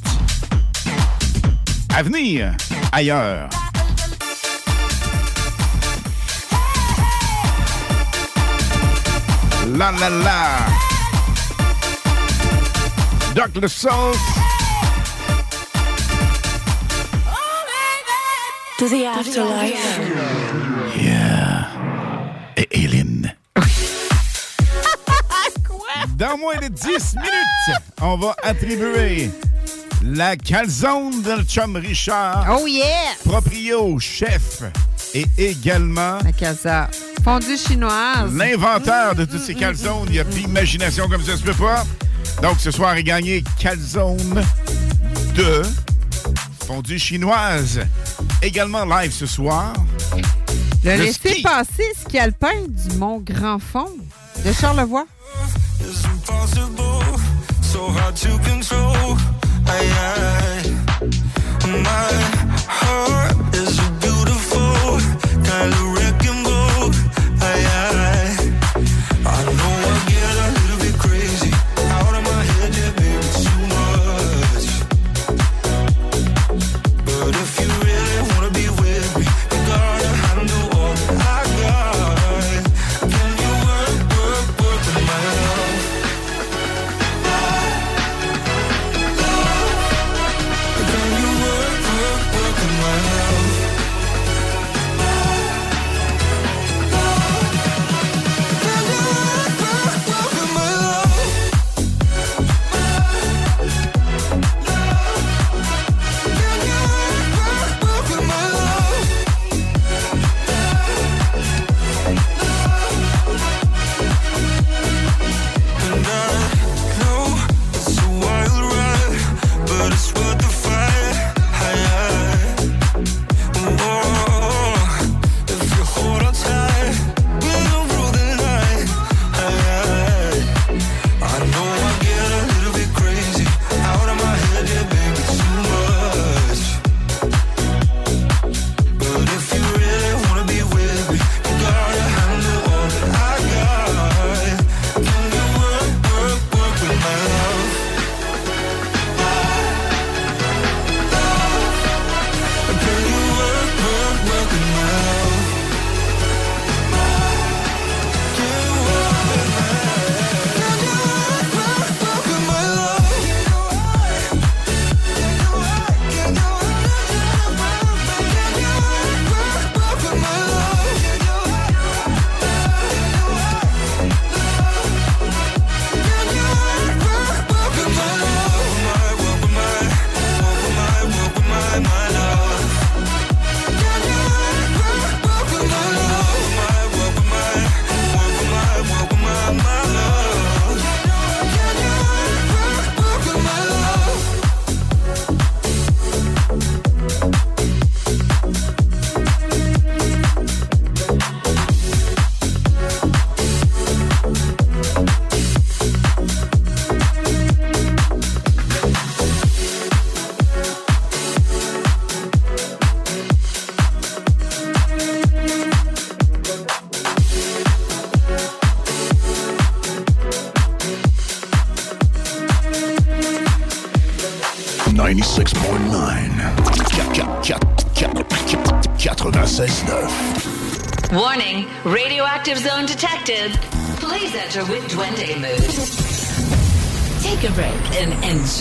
à venir ailleurs. La la la. Doc Le To the afterlife. Yeah. dans moins de 10 minutes, on va attribuer la calzone de chum Richard. Oh yeah! Proprio, chef et également... La casa fondue chinoise. L'inventeur de toutes mm, ces mm, calzones. Mm, il y a plus d'imagination comme ça, se peut pas. Donc, ce soir, il gagné calzone de fondue chinoise. Également live ce soir. Le, laisser passer ski alpin du Mont Grand Fond de Charlevoix. so hard to control. I, I, my heart is a beautiful kind of.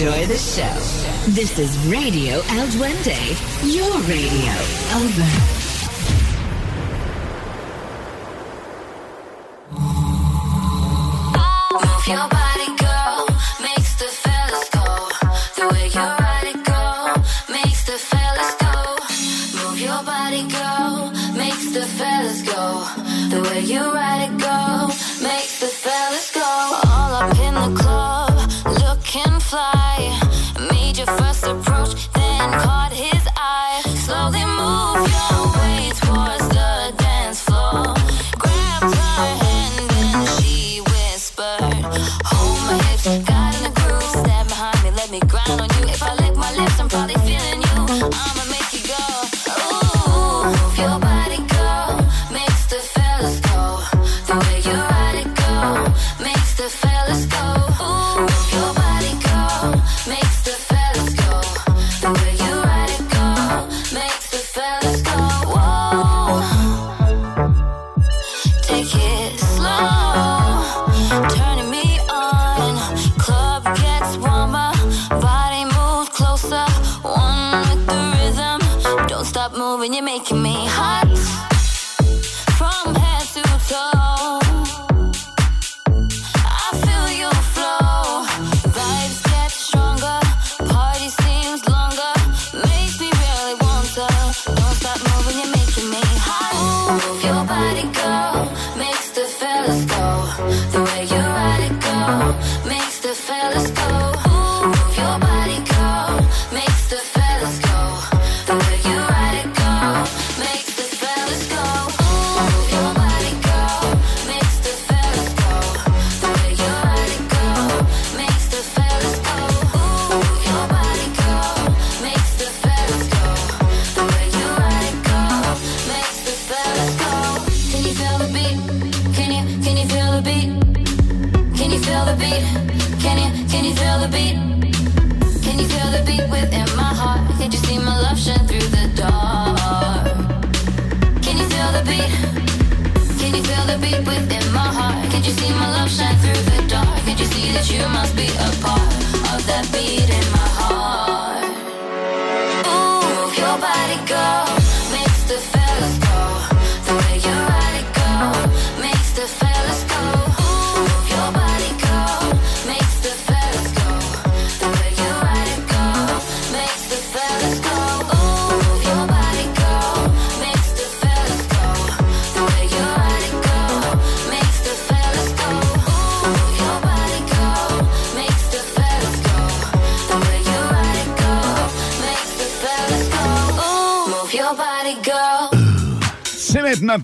Enjoy the show. This is Radio El Duende, your radio. Over.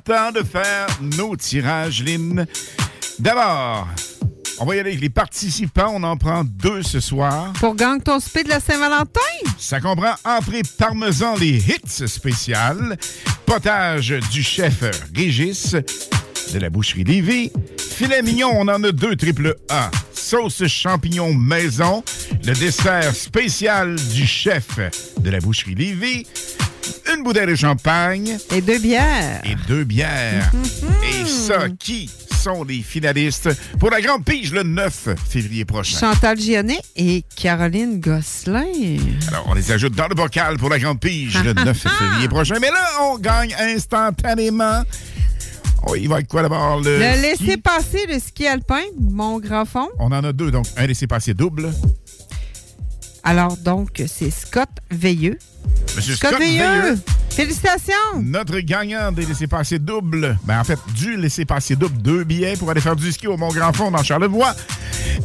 Temps de faire nos tirages, Lynn. D'abord, on va y aller avec les participants. On en prend deux ce soir. Pour gagner ton spé de la Saint-Valentin? Ça comprend entrée parmesan, les hits spéciales, potage du chef Régis, de la boucherie Lévy, filet mignon, on en a deux triple A, sauce champignon maison, le dessert spécial du chef de la boucherie Lévy, une bouteille de champagne. Et deux bières. Et deux bières. Et ça, qui sont les finalistes pour la Grande Pige le 9 février prochain? Chantal Gionnet et Caroline Gosselin. Alors, on les ajoute dans le bocal pour la Grande Pige le 9 février prochain. Mais là, on gagne instantanément. Oh, il va être quoi d'abord? Le, Le ski? laisser passer le ski alpin, mon grand fond. On en a deux, donc un laissez-passer double. Alors, donc, c'est Scott Veilleux. Monsieur Scott, Scott Veilleux. Veilleux. Félicitations. Notre gagnant des laissez-passer double. Ben, en fait, du laissez-passer double, deux billets pour aller faire du ski au Mont-Grand Fond dans Charlevoix.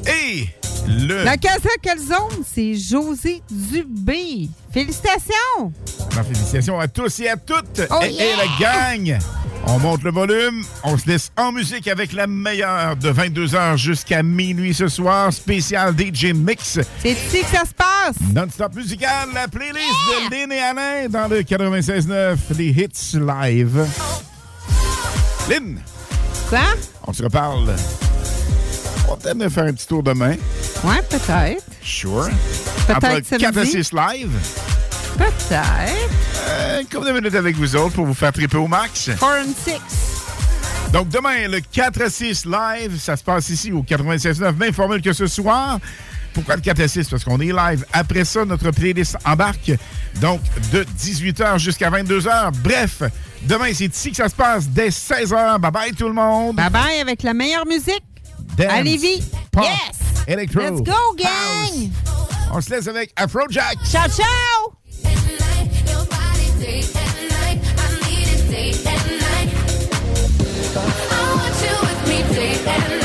Et le. La casa quelle zone? C'est José Dubé. Félicitations. Alors, félicitations à tous et à toutes. Oh et, et la gang. On monte le volume. On se laisse en musique avec la meilleure de 22h jusqu'à minuit ce soir. Spécial DJ Mix. C'est ici que ça se passe. Non-stop musical, la playlist de Lynn et Alain dans le 96.9, les hits live. Lynn, Quoi? on se reparle. On va peut-être faire un petit tour demain. Ouais, peut-être. Sure. Peut-être Entre 4 à samedi. 6 live. Peut-être. Euh, une couple de minutes avec vous autres pour vous faire triper au max. Forensics. Donc demain, le 4 à 6 live, ça se passe ici au 96.9, même formule que ce soir. Pourquoi le 4 à 6? Parce qu'on est live. Après ça, notre playlist embarque. Donc, de 18h jusqu'à 22h. Bref, demain, c'est ici que ça se passe dès 16h. Bye-bye tout le monde. Bye-bye avec la meilleure musique. Dance. Yes. Electro. Let's go, gang. House. On se laisse avec Afrojack. Ciao, ciao. Day and night.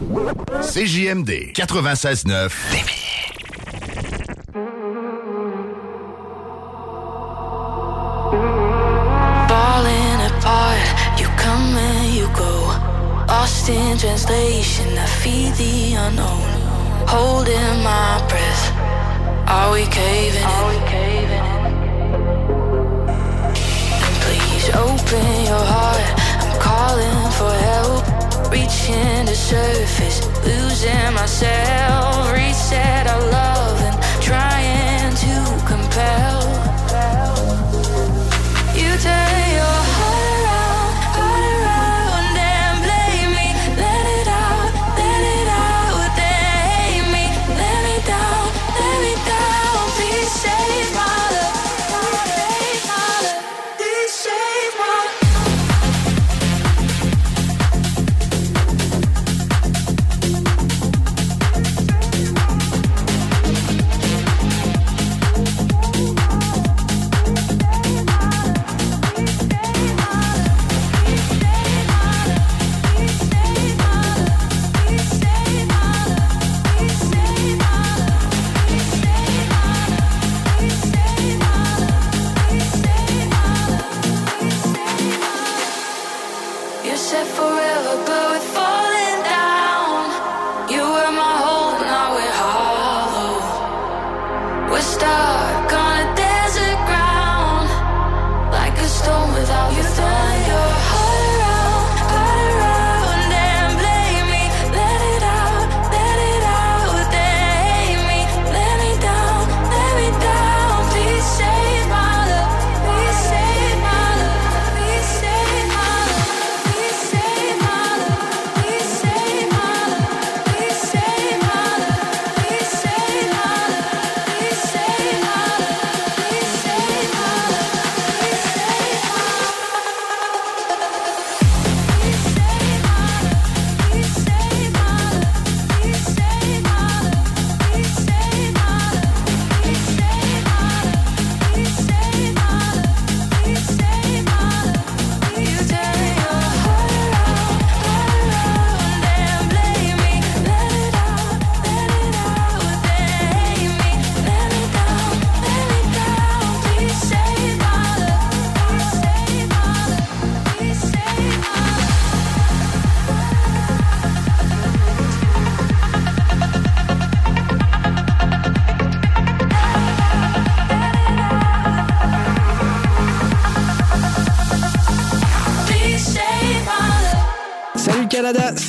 CJMD 96.9. Falling apart, you. Lost translation, I feed the unknown. Holding my breath, are we caving in? Are we caving in? Please open your heart, I'm calling for help. reaching the surface, losing myself, reset our love.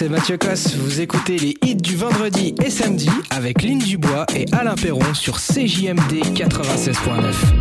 C'est Mathieu Cosse. Vous écoutez les hits du vendredi et samedi avec Lynn Dubois et Alain Perron sur CJMD 96.9.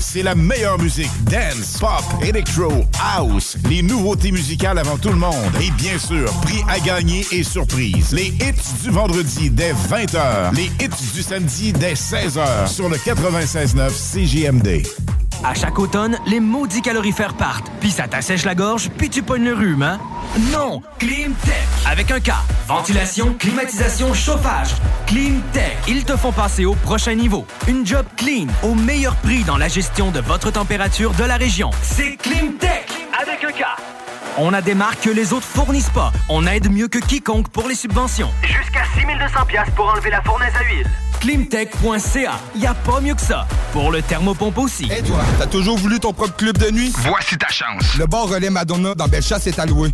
c'est la meilleure musique. Dance, pop, electro, house. Les nouveautés musicales avant tout le monde. Et bien sûr, prix à gagner et surprise. Les hits du vendredi dès 20h. Les hits du samedi dès 16h sur le 96.9 CJMD. À chaque automne, les maudits calorifères partent, puis ça t'assèche la gorge, puis tu pognes le rhume, hein? Non! Climtech! Avec un K. Ventilation, climatisation, chauffage. Climtech. Ils te font passer au prochain niveau. Une job clean, au meilleur prix dans la gestion de votre température de la région. C'est Climtech! Avec un K. On a des marques que les autres fournissent pas. On aide mieux que quiconque pour les subventions. Jusqu'à 6200 pièces pour enlever la fournaise à huile. Climtech.ca. Y a pas mieux que ça. Pour le thermopompe aussi. Et toi, t'as toujours voulu ton propre club de nuit? Voici ta chance. Le bar relais Madonna dans Bellechasse est alloué.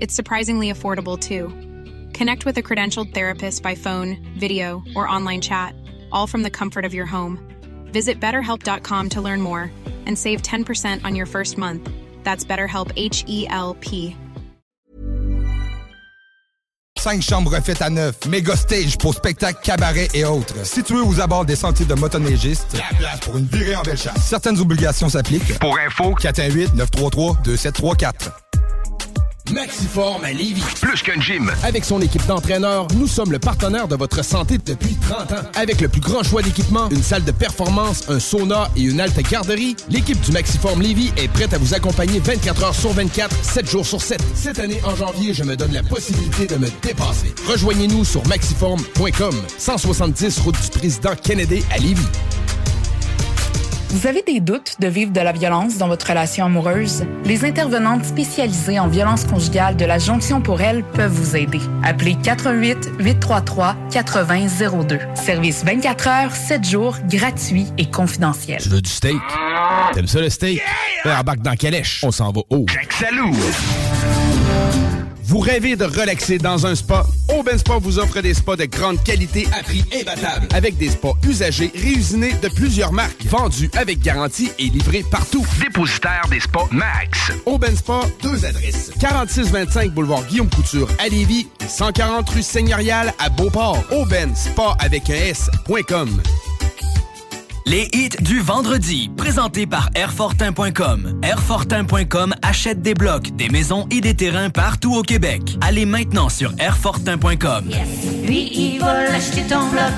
It's surprisingly affordable too. Connect with a credentialed therapist by phone, video, or online chat, all from the comfort of your home. Visit betterhelp.com to learn more and save 10% on your first month. That's BetterHelp H E L P. Cinq chambres refaites à neuf, méga stage pour spectacles, cabarets et autres. Situé aux abords des sentiers de motoneigistes, la place pour une virée en belle chasse. Certaines obligations s'appliquent. Pour info, 418-933-2734. Maxiform à Lévis. Plus qu'un gym. Avec son équipe d'entraîneurs, nous sommes le partenaire de votre santé depuis 30 ans. Avec le plus grand choix d'équipements, une salle de performance, un sauna et une halte garderie, l'équipe du Maxiform Lévis est prête à vous accompagner 24 heures sur 24, 7 jours sur 7. Cette année, en janvier, je me donne la possibilité de me dépasser. Rejoignez-nous sur maxiform.com, 170 route du président Kennedy à Lévis. Vous avez des doutes de vivre de la violence dans votre relation amoureuse? Les intervenantes spécialisées en violence conjugale de la Jonction pour elle peuvent vous aider. Appelez 88 833 8002. Service 24 heures, 7 jours, gratuit et confidentiel. Tu veux du steak? T'aimes ça le steak? Ben, embarque dans Calèche. On s'en va haut. Salou. Vous rêvez de relaxer dans un spa? Aubin Spa vous offre des spas de grande qualité à prix imbattable. Avec des spas usagés réusinés de plusieurs marques, vendus avec garantie et livrés partout. Dépositaire des spas Max. Aubin Spa, deux adresses. 4625 boulevard Guillaume Couture à Lévis et 140 rue Seigneurial à Beauport. Aubin Spa avec un S.com. Les hits du vendredi, présentés par Airfortin.com. Airfortin.com achète des blocs, des maisons et des terrains partout au Québec. Allez maintenant sur Airfortin.com. Lui, il va l'acheter ton bloc.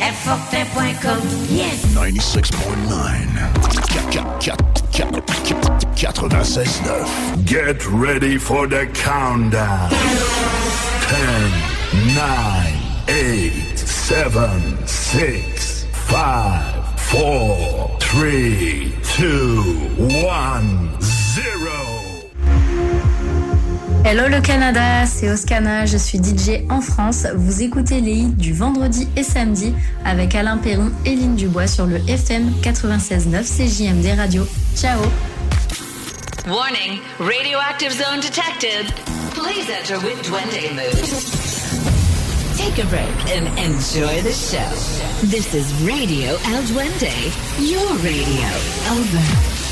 Airfortin.com. Yes! 96.9. Get ready for the countdown. 10, 9, 8, 7, 6, 5, 4, 3, 2, 1, 0. Hello le Canada, c'est Oscana, je suis DJ en France. Vous écoutez les hits du vendredi et samedi avec Alain Perron et Lynn Dubois sur le FM 96.9 CJMD Radio. Ciao Warning, radioactive zone detected. Please enter with Duende. Take a break and enjoy the show. This is Radio El Duende, your radio. Over.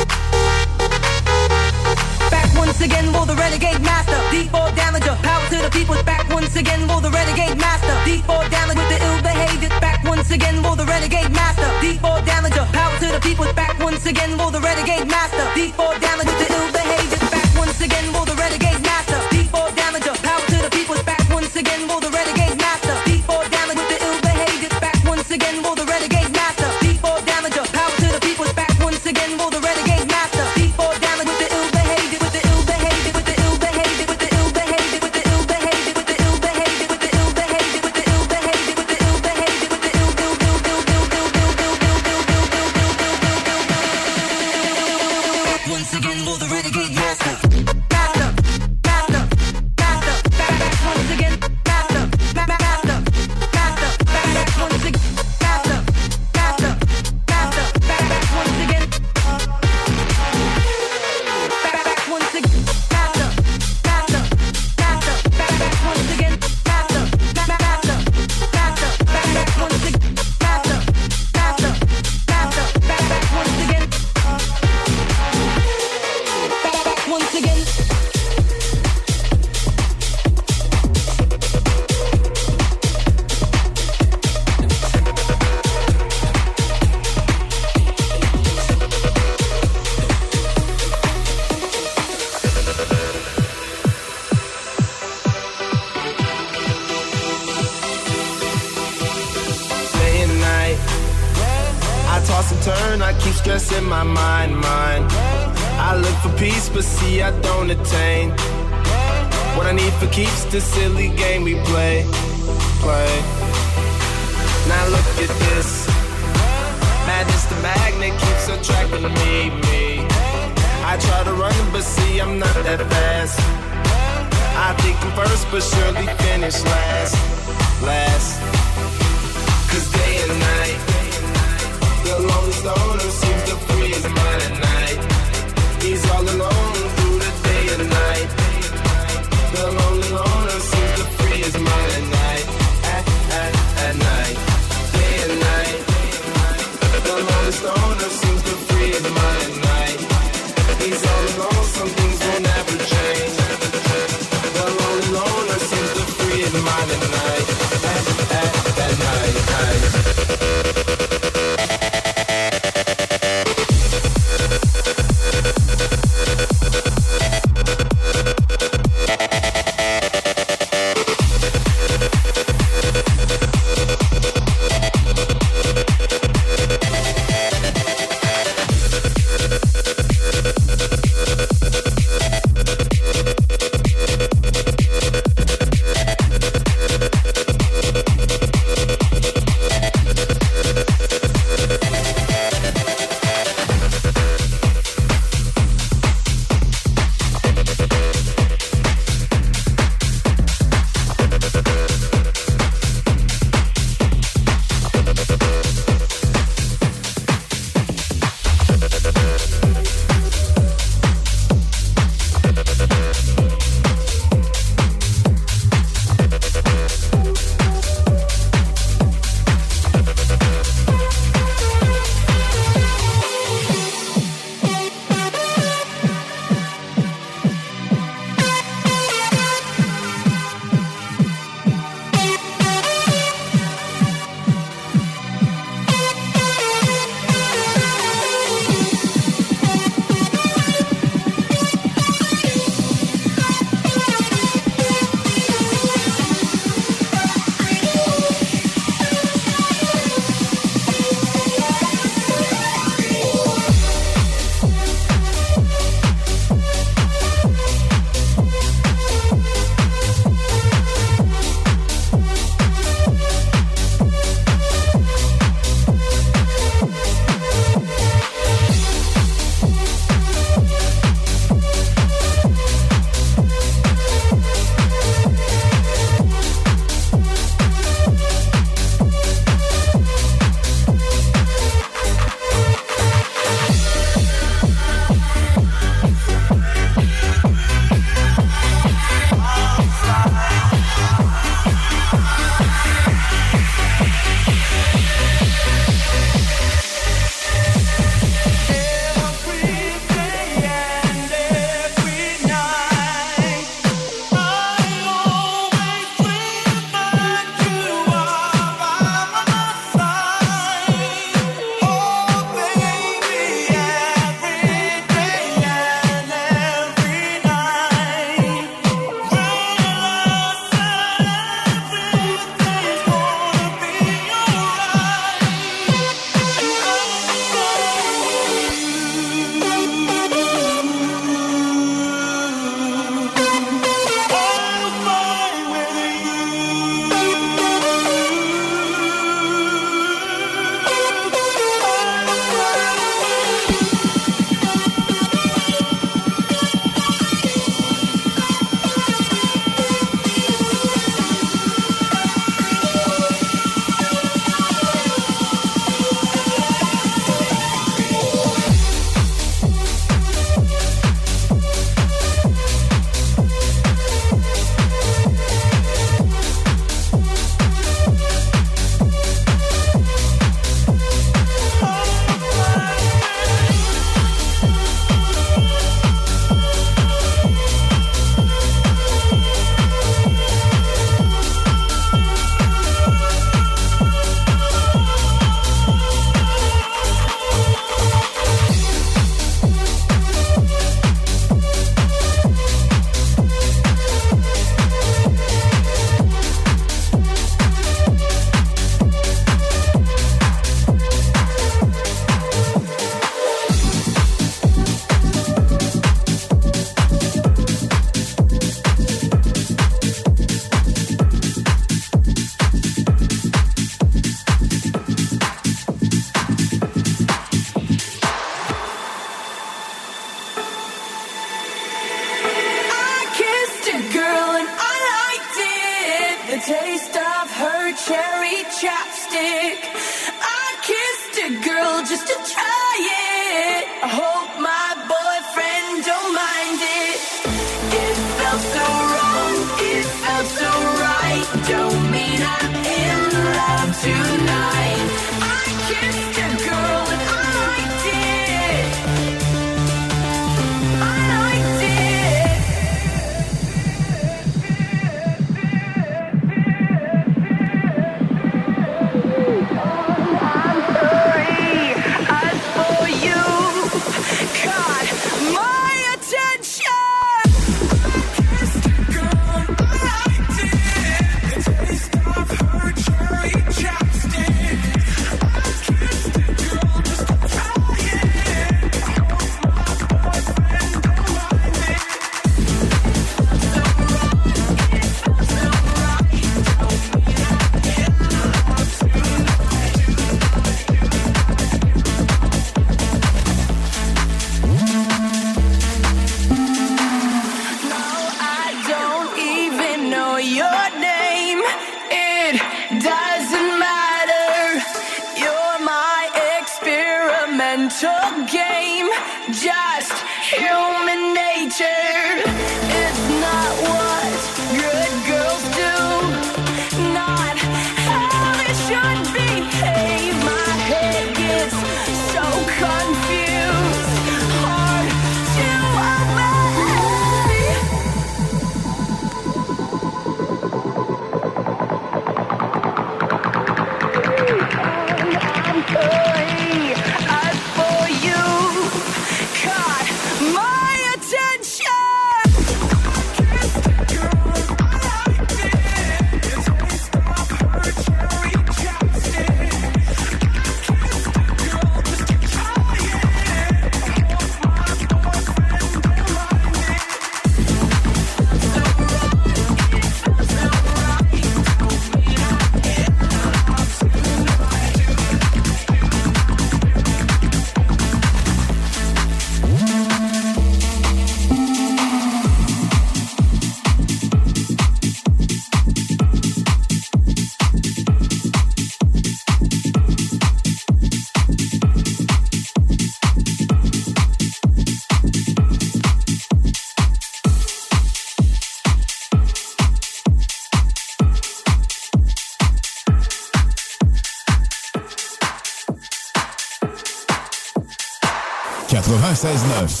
96.9.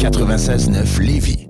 96.9 Lévis.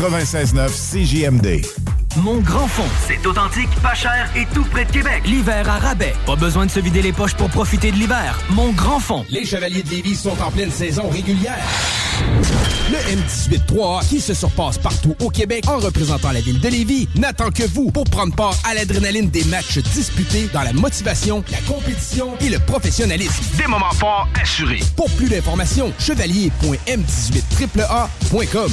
96.9 CJMD. Mon grand fond. C'est authentique, pas cher et tout près de Québec. L'hiver à rabais. Pas besoin de se vider les poches pour profiter de l'hiver. Mon grand fond. Les Chevaliers de Lévis sont en pleine saison régulière. Le M18-3A, qui se surpasse partout au Québec en représentant la ville de Lévis, n'attend que vous pour prendre part à l'adrénaline des matchs disputés dans la motivation, la compétition et le professionnalisme. Des moments forts assurés. Pour plus d'informations, chevalier.m18AAA.com.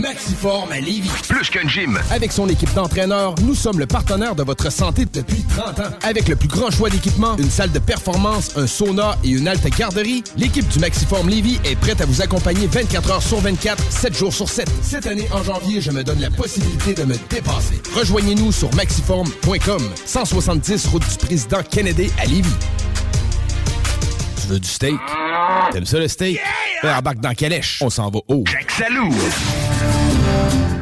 Maxiform à Lévis. Plus qu'un gym. Avec son équipe d'entraîneurs, nous sommes le partenaire de votre santé depuis 30 ans. Avec le plus grand choix d'équipements, une salle de performance, un sauna et une halte garderie, l'équipe du Maxiform Lévis est prête à vous accompagner 24 heures sur 24, 7 jours sur 7. Cette année, en janvier, je me donne la possibilité de me dépasser. Rejoignez-nous sur maxiform.com, 170 route du président Kennedy à Lévis. Veux du steak? T'aimes ça le steak? Ben, embarque dans Calèche. On s'en va haut. Salou.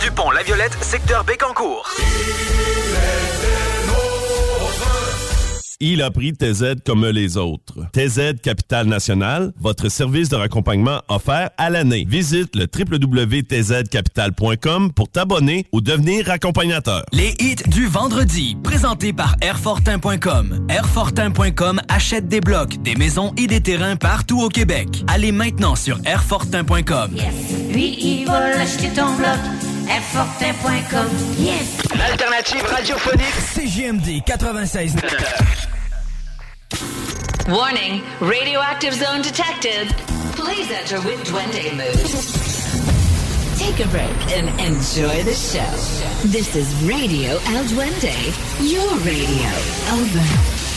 du pont La Violette, secteur Bécancourt. Il a pris TZ comme les autres. TZ Capital National, votre service de raccompagnement offert à l'année. Visite le www.tzcapital.com pour t'abonner ou devenir accompagnateur. Les hits du vendredi, présentés par Airfortin.com. Airfortin.com achète des blocs, des maisons et des terrains partout au Québec. Allez maintenant sur Airfortin.com. Lui, il va l'acheter ton bloc. Airfortin.com. Yes! L'alternative radiophonique. CGMD 96. Warning, radioactive zone detected. Please enter with Duende mood. Take a break and enjoy the show. This is Radio El Duende, your radio. Over.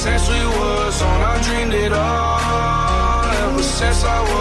Since we was on, I dreamed it all. Ever since I was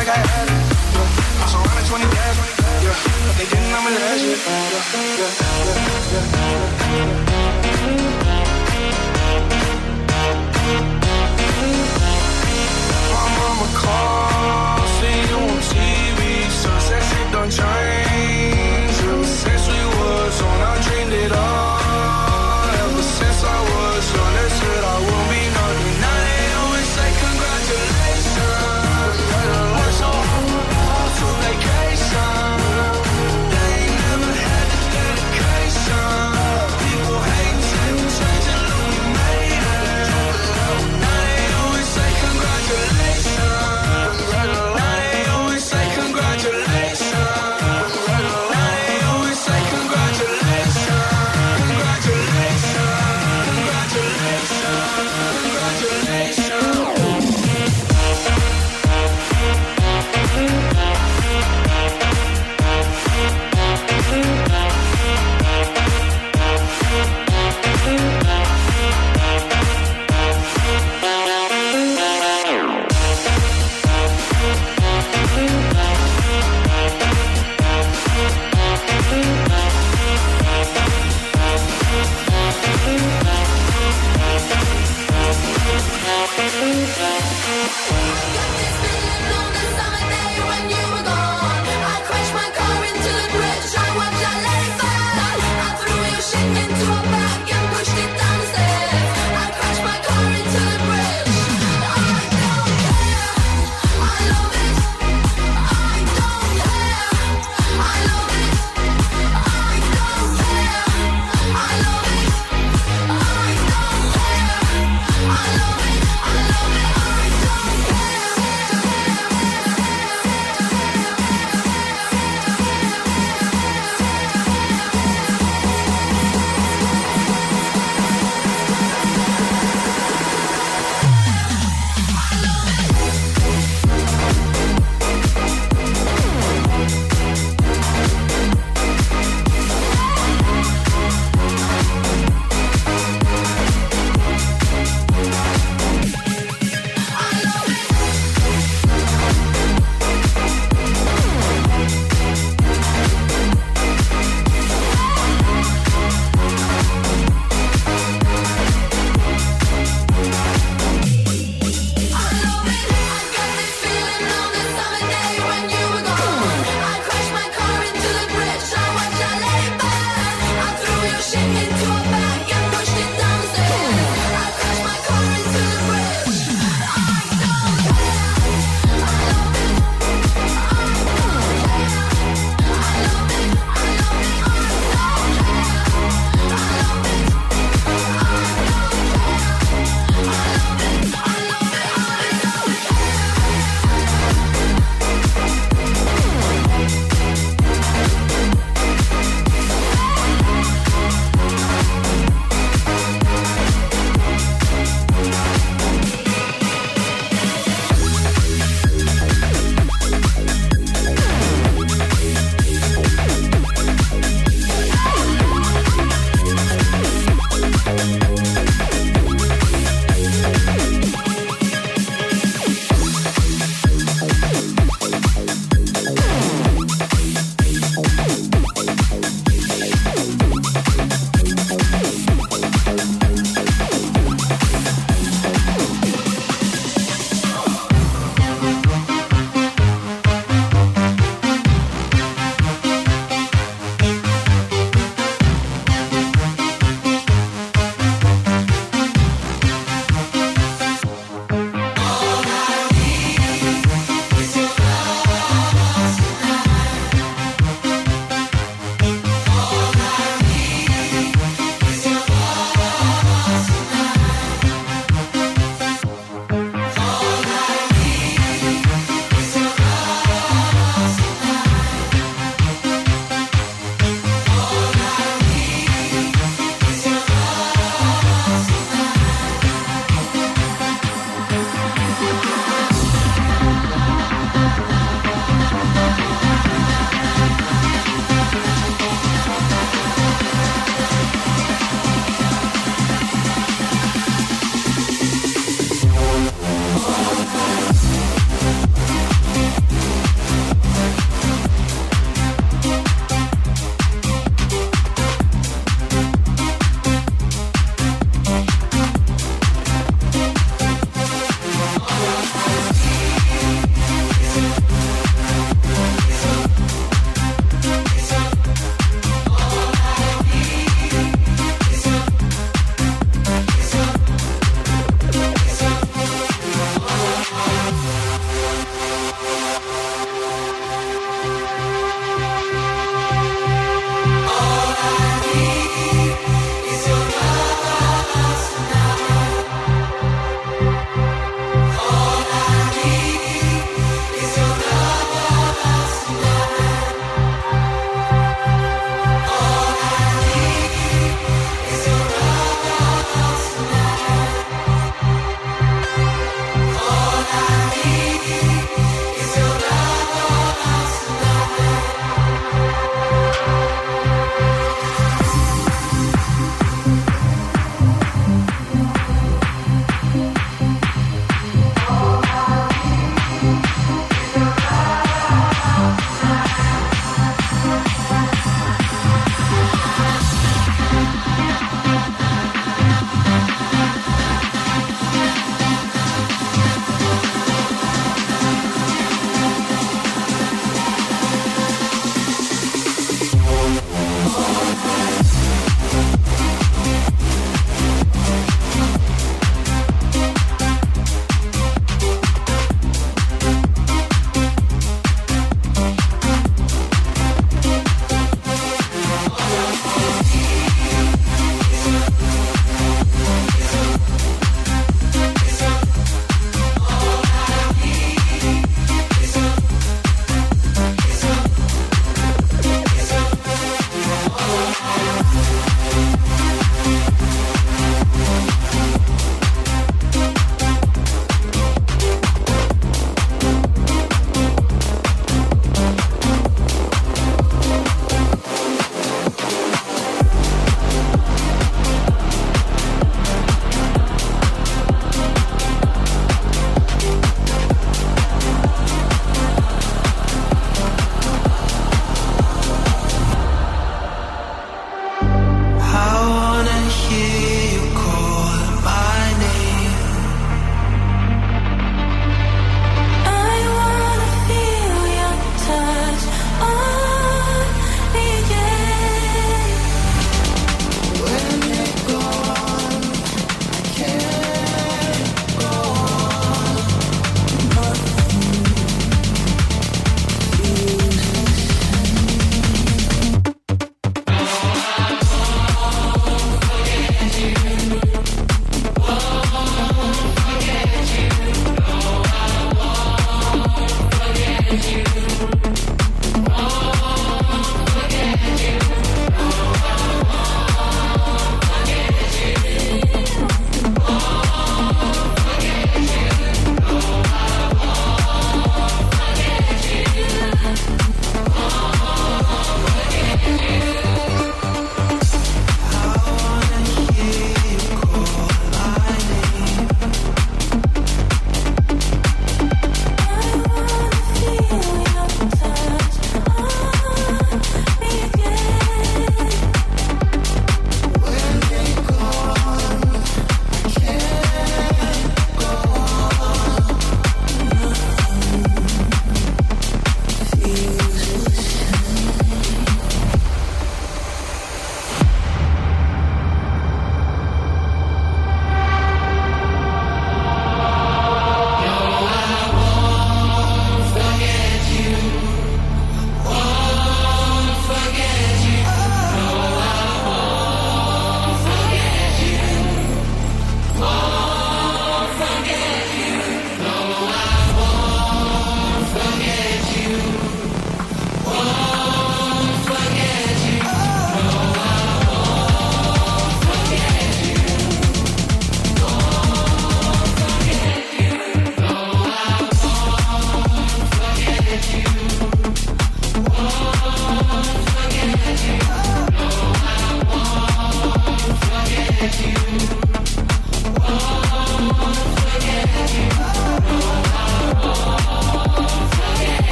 like I had it. Yeah. I 20 yeah. But they didn't me last My mama called.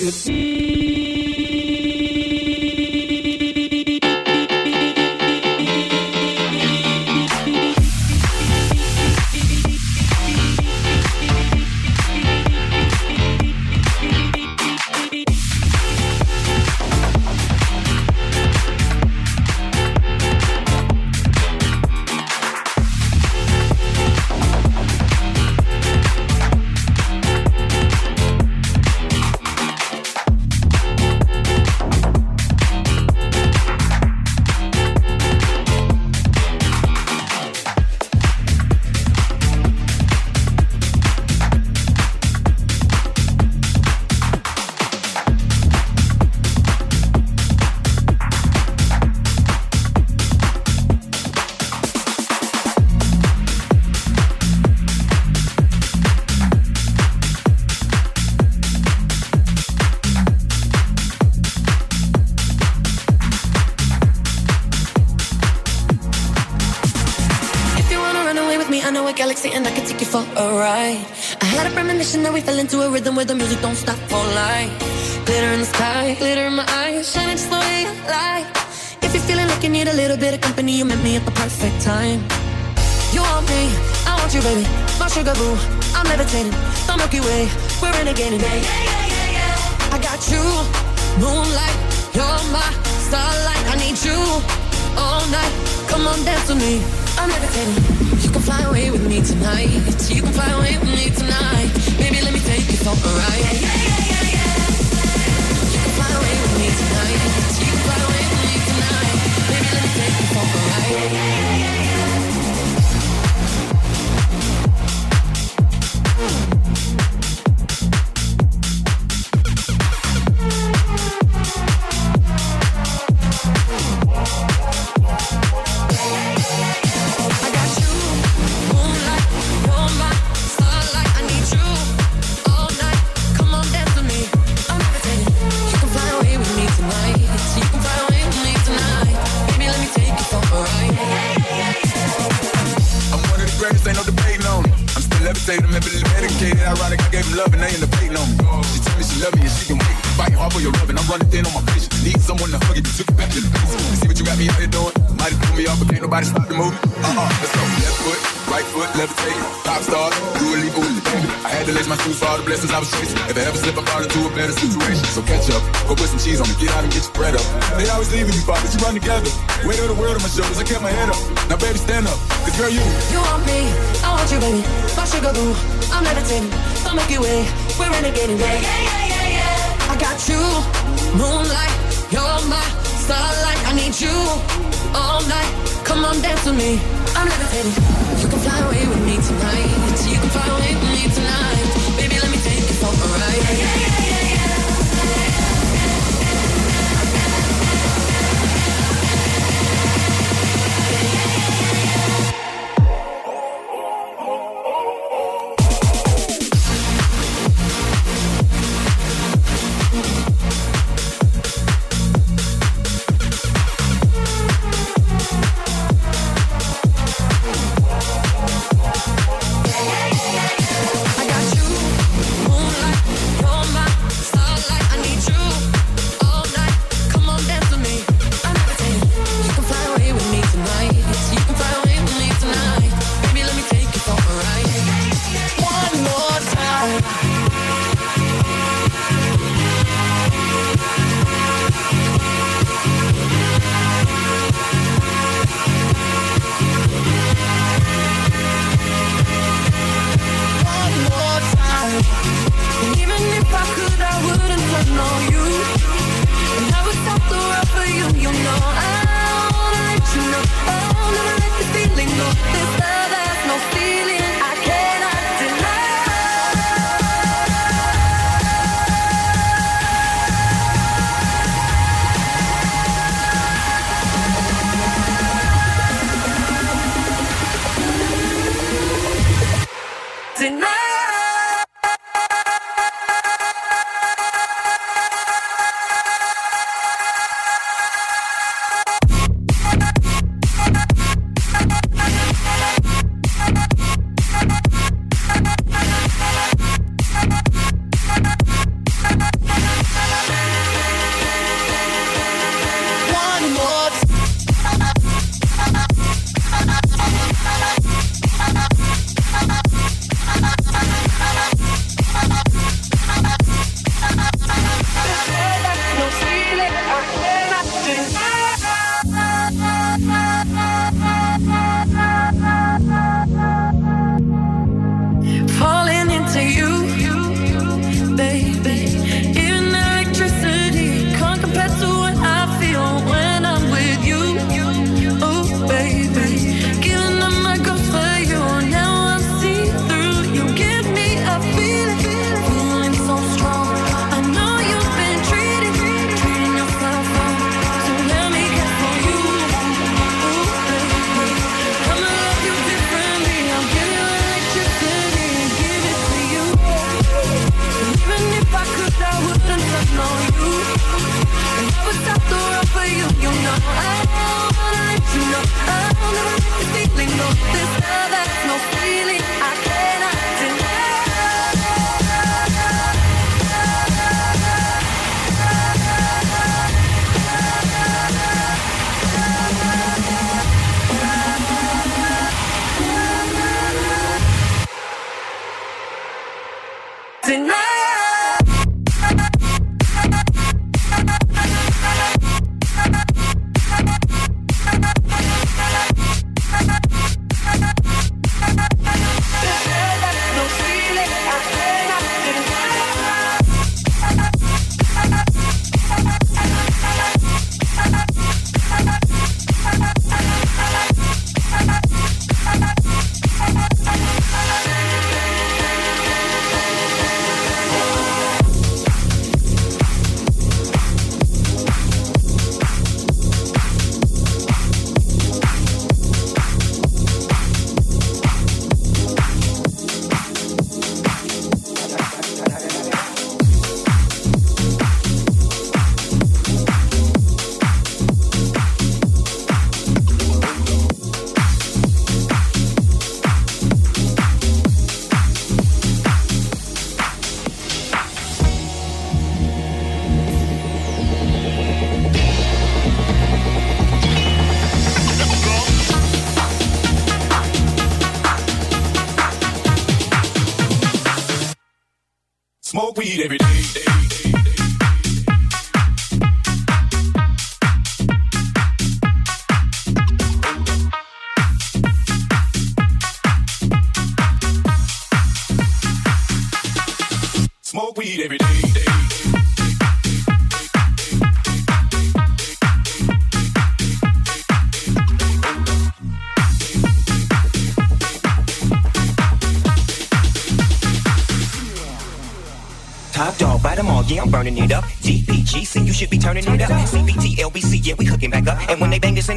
good. sugar boo. I'm levitating, the Milky Way. We're renegading. Yeah, yeah, yeah, yeah, yeah. I got you, moonlight. You're my starlight. I need you all night. Come on, dance with me. I'm levitating. You can fly away with me tonight. You can fly away with me tonight. Baby, let me take you for a ride. Yeah, yeah, yeah, yeah, yeah. You can fly away with me tonight. You can fly away with me tonight. Baby, let me take you for a ride. yeah, yeah, yeah. yeah.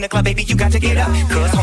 The club, baby, you got to get up. Cause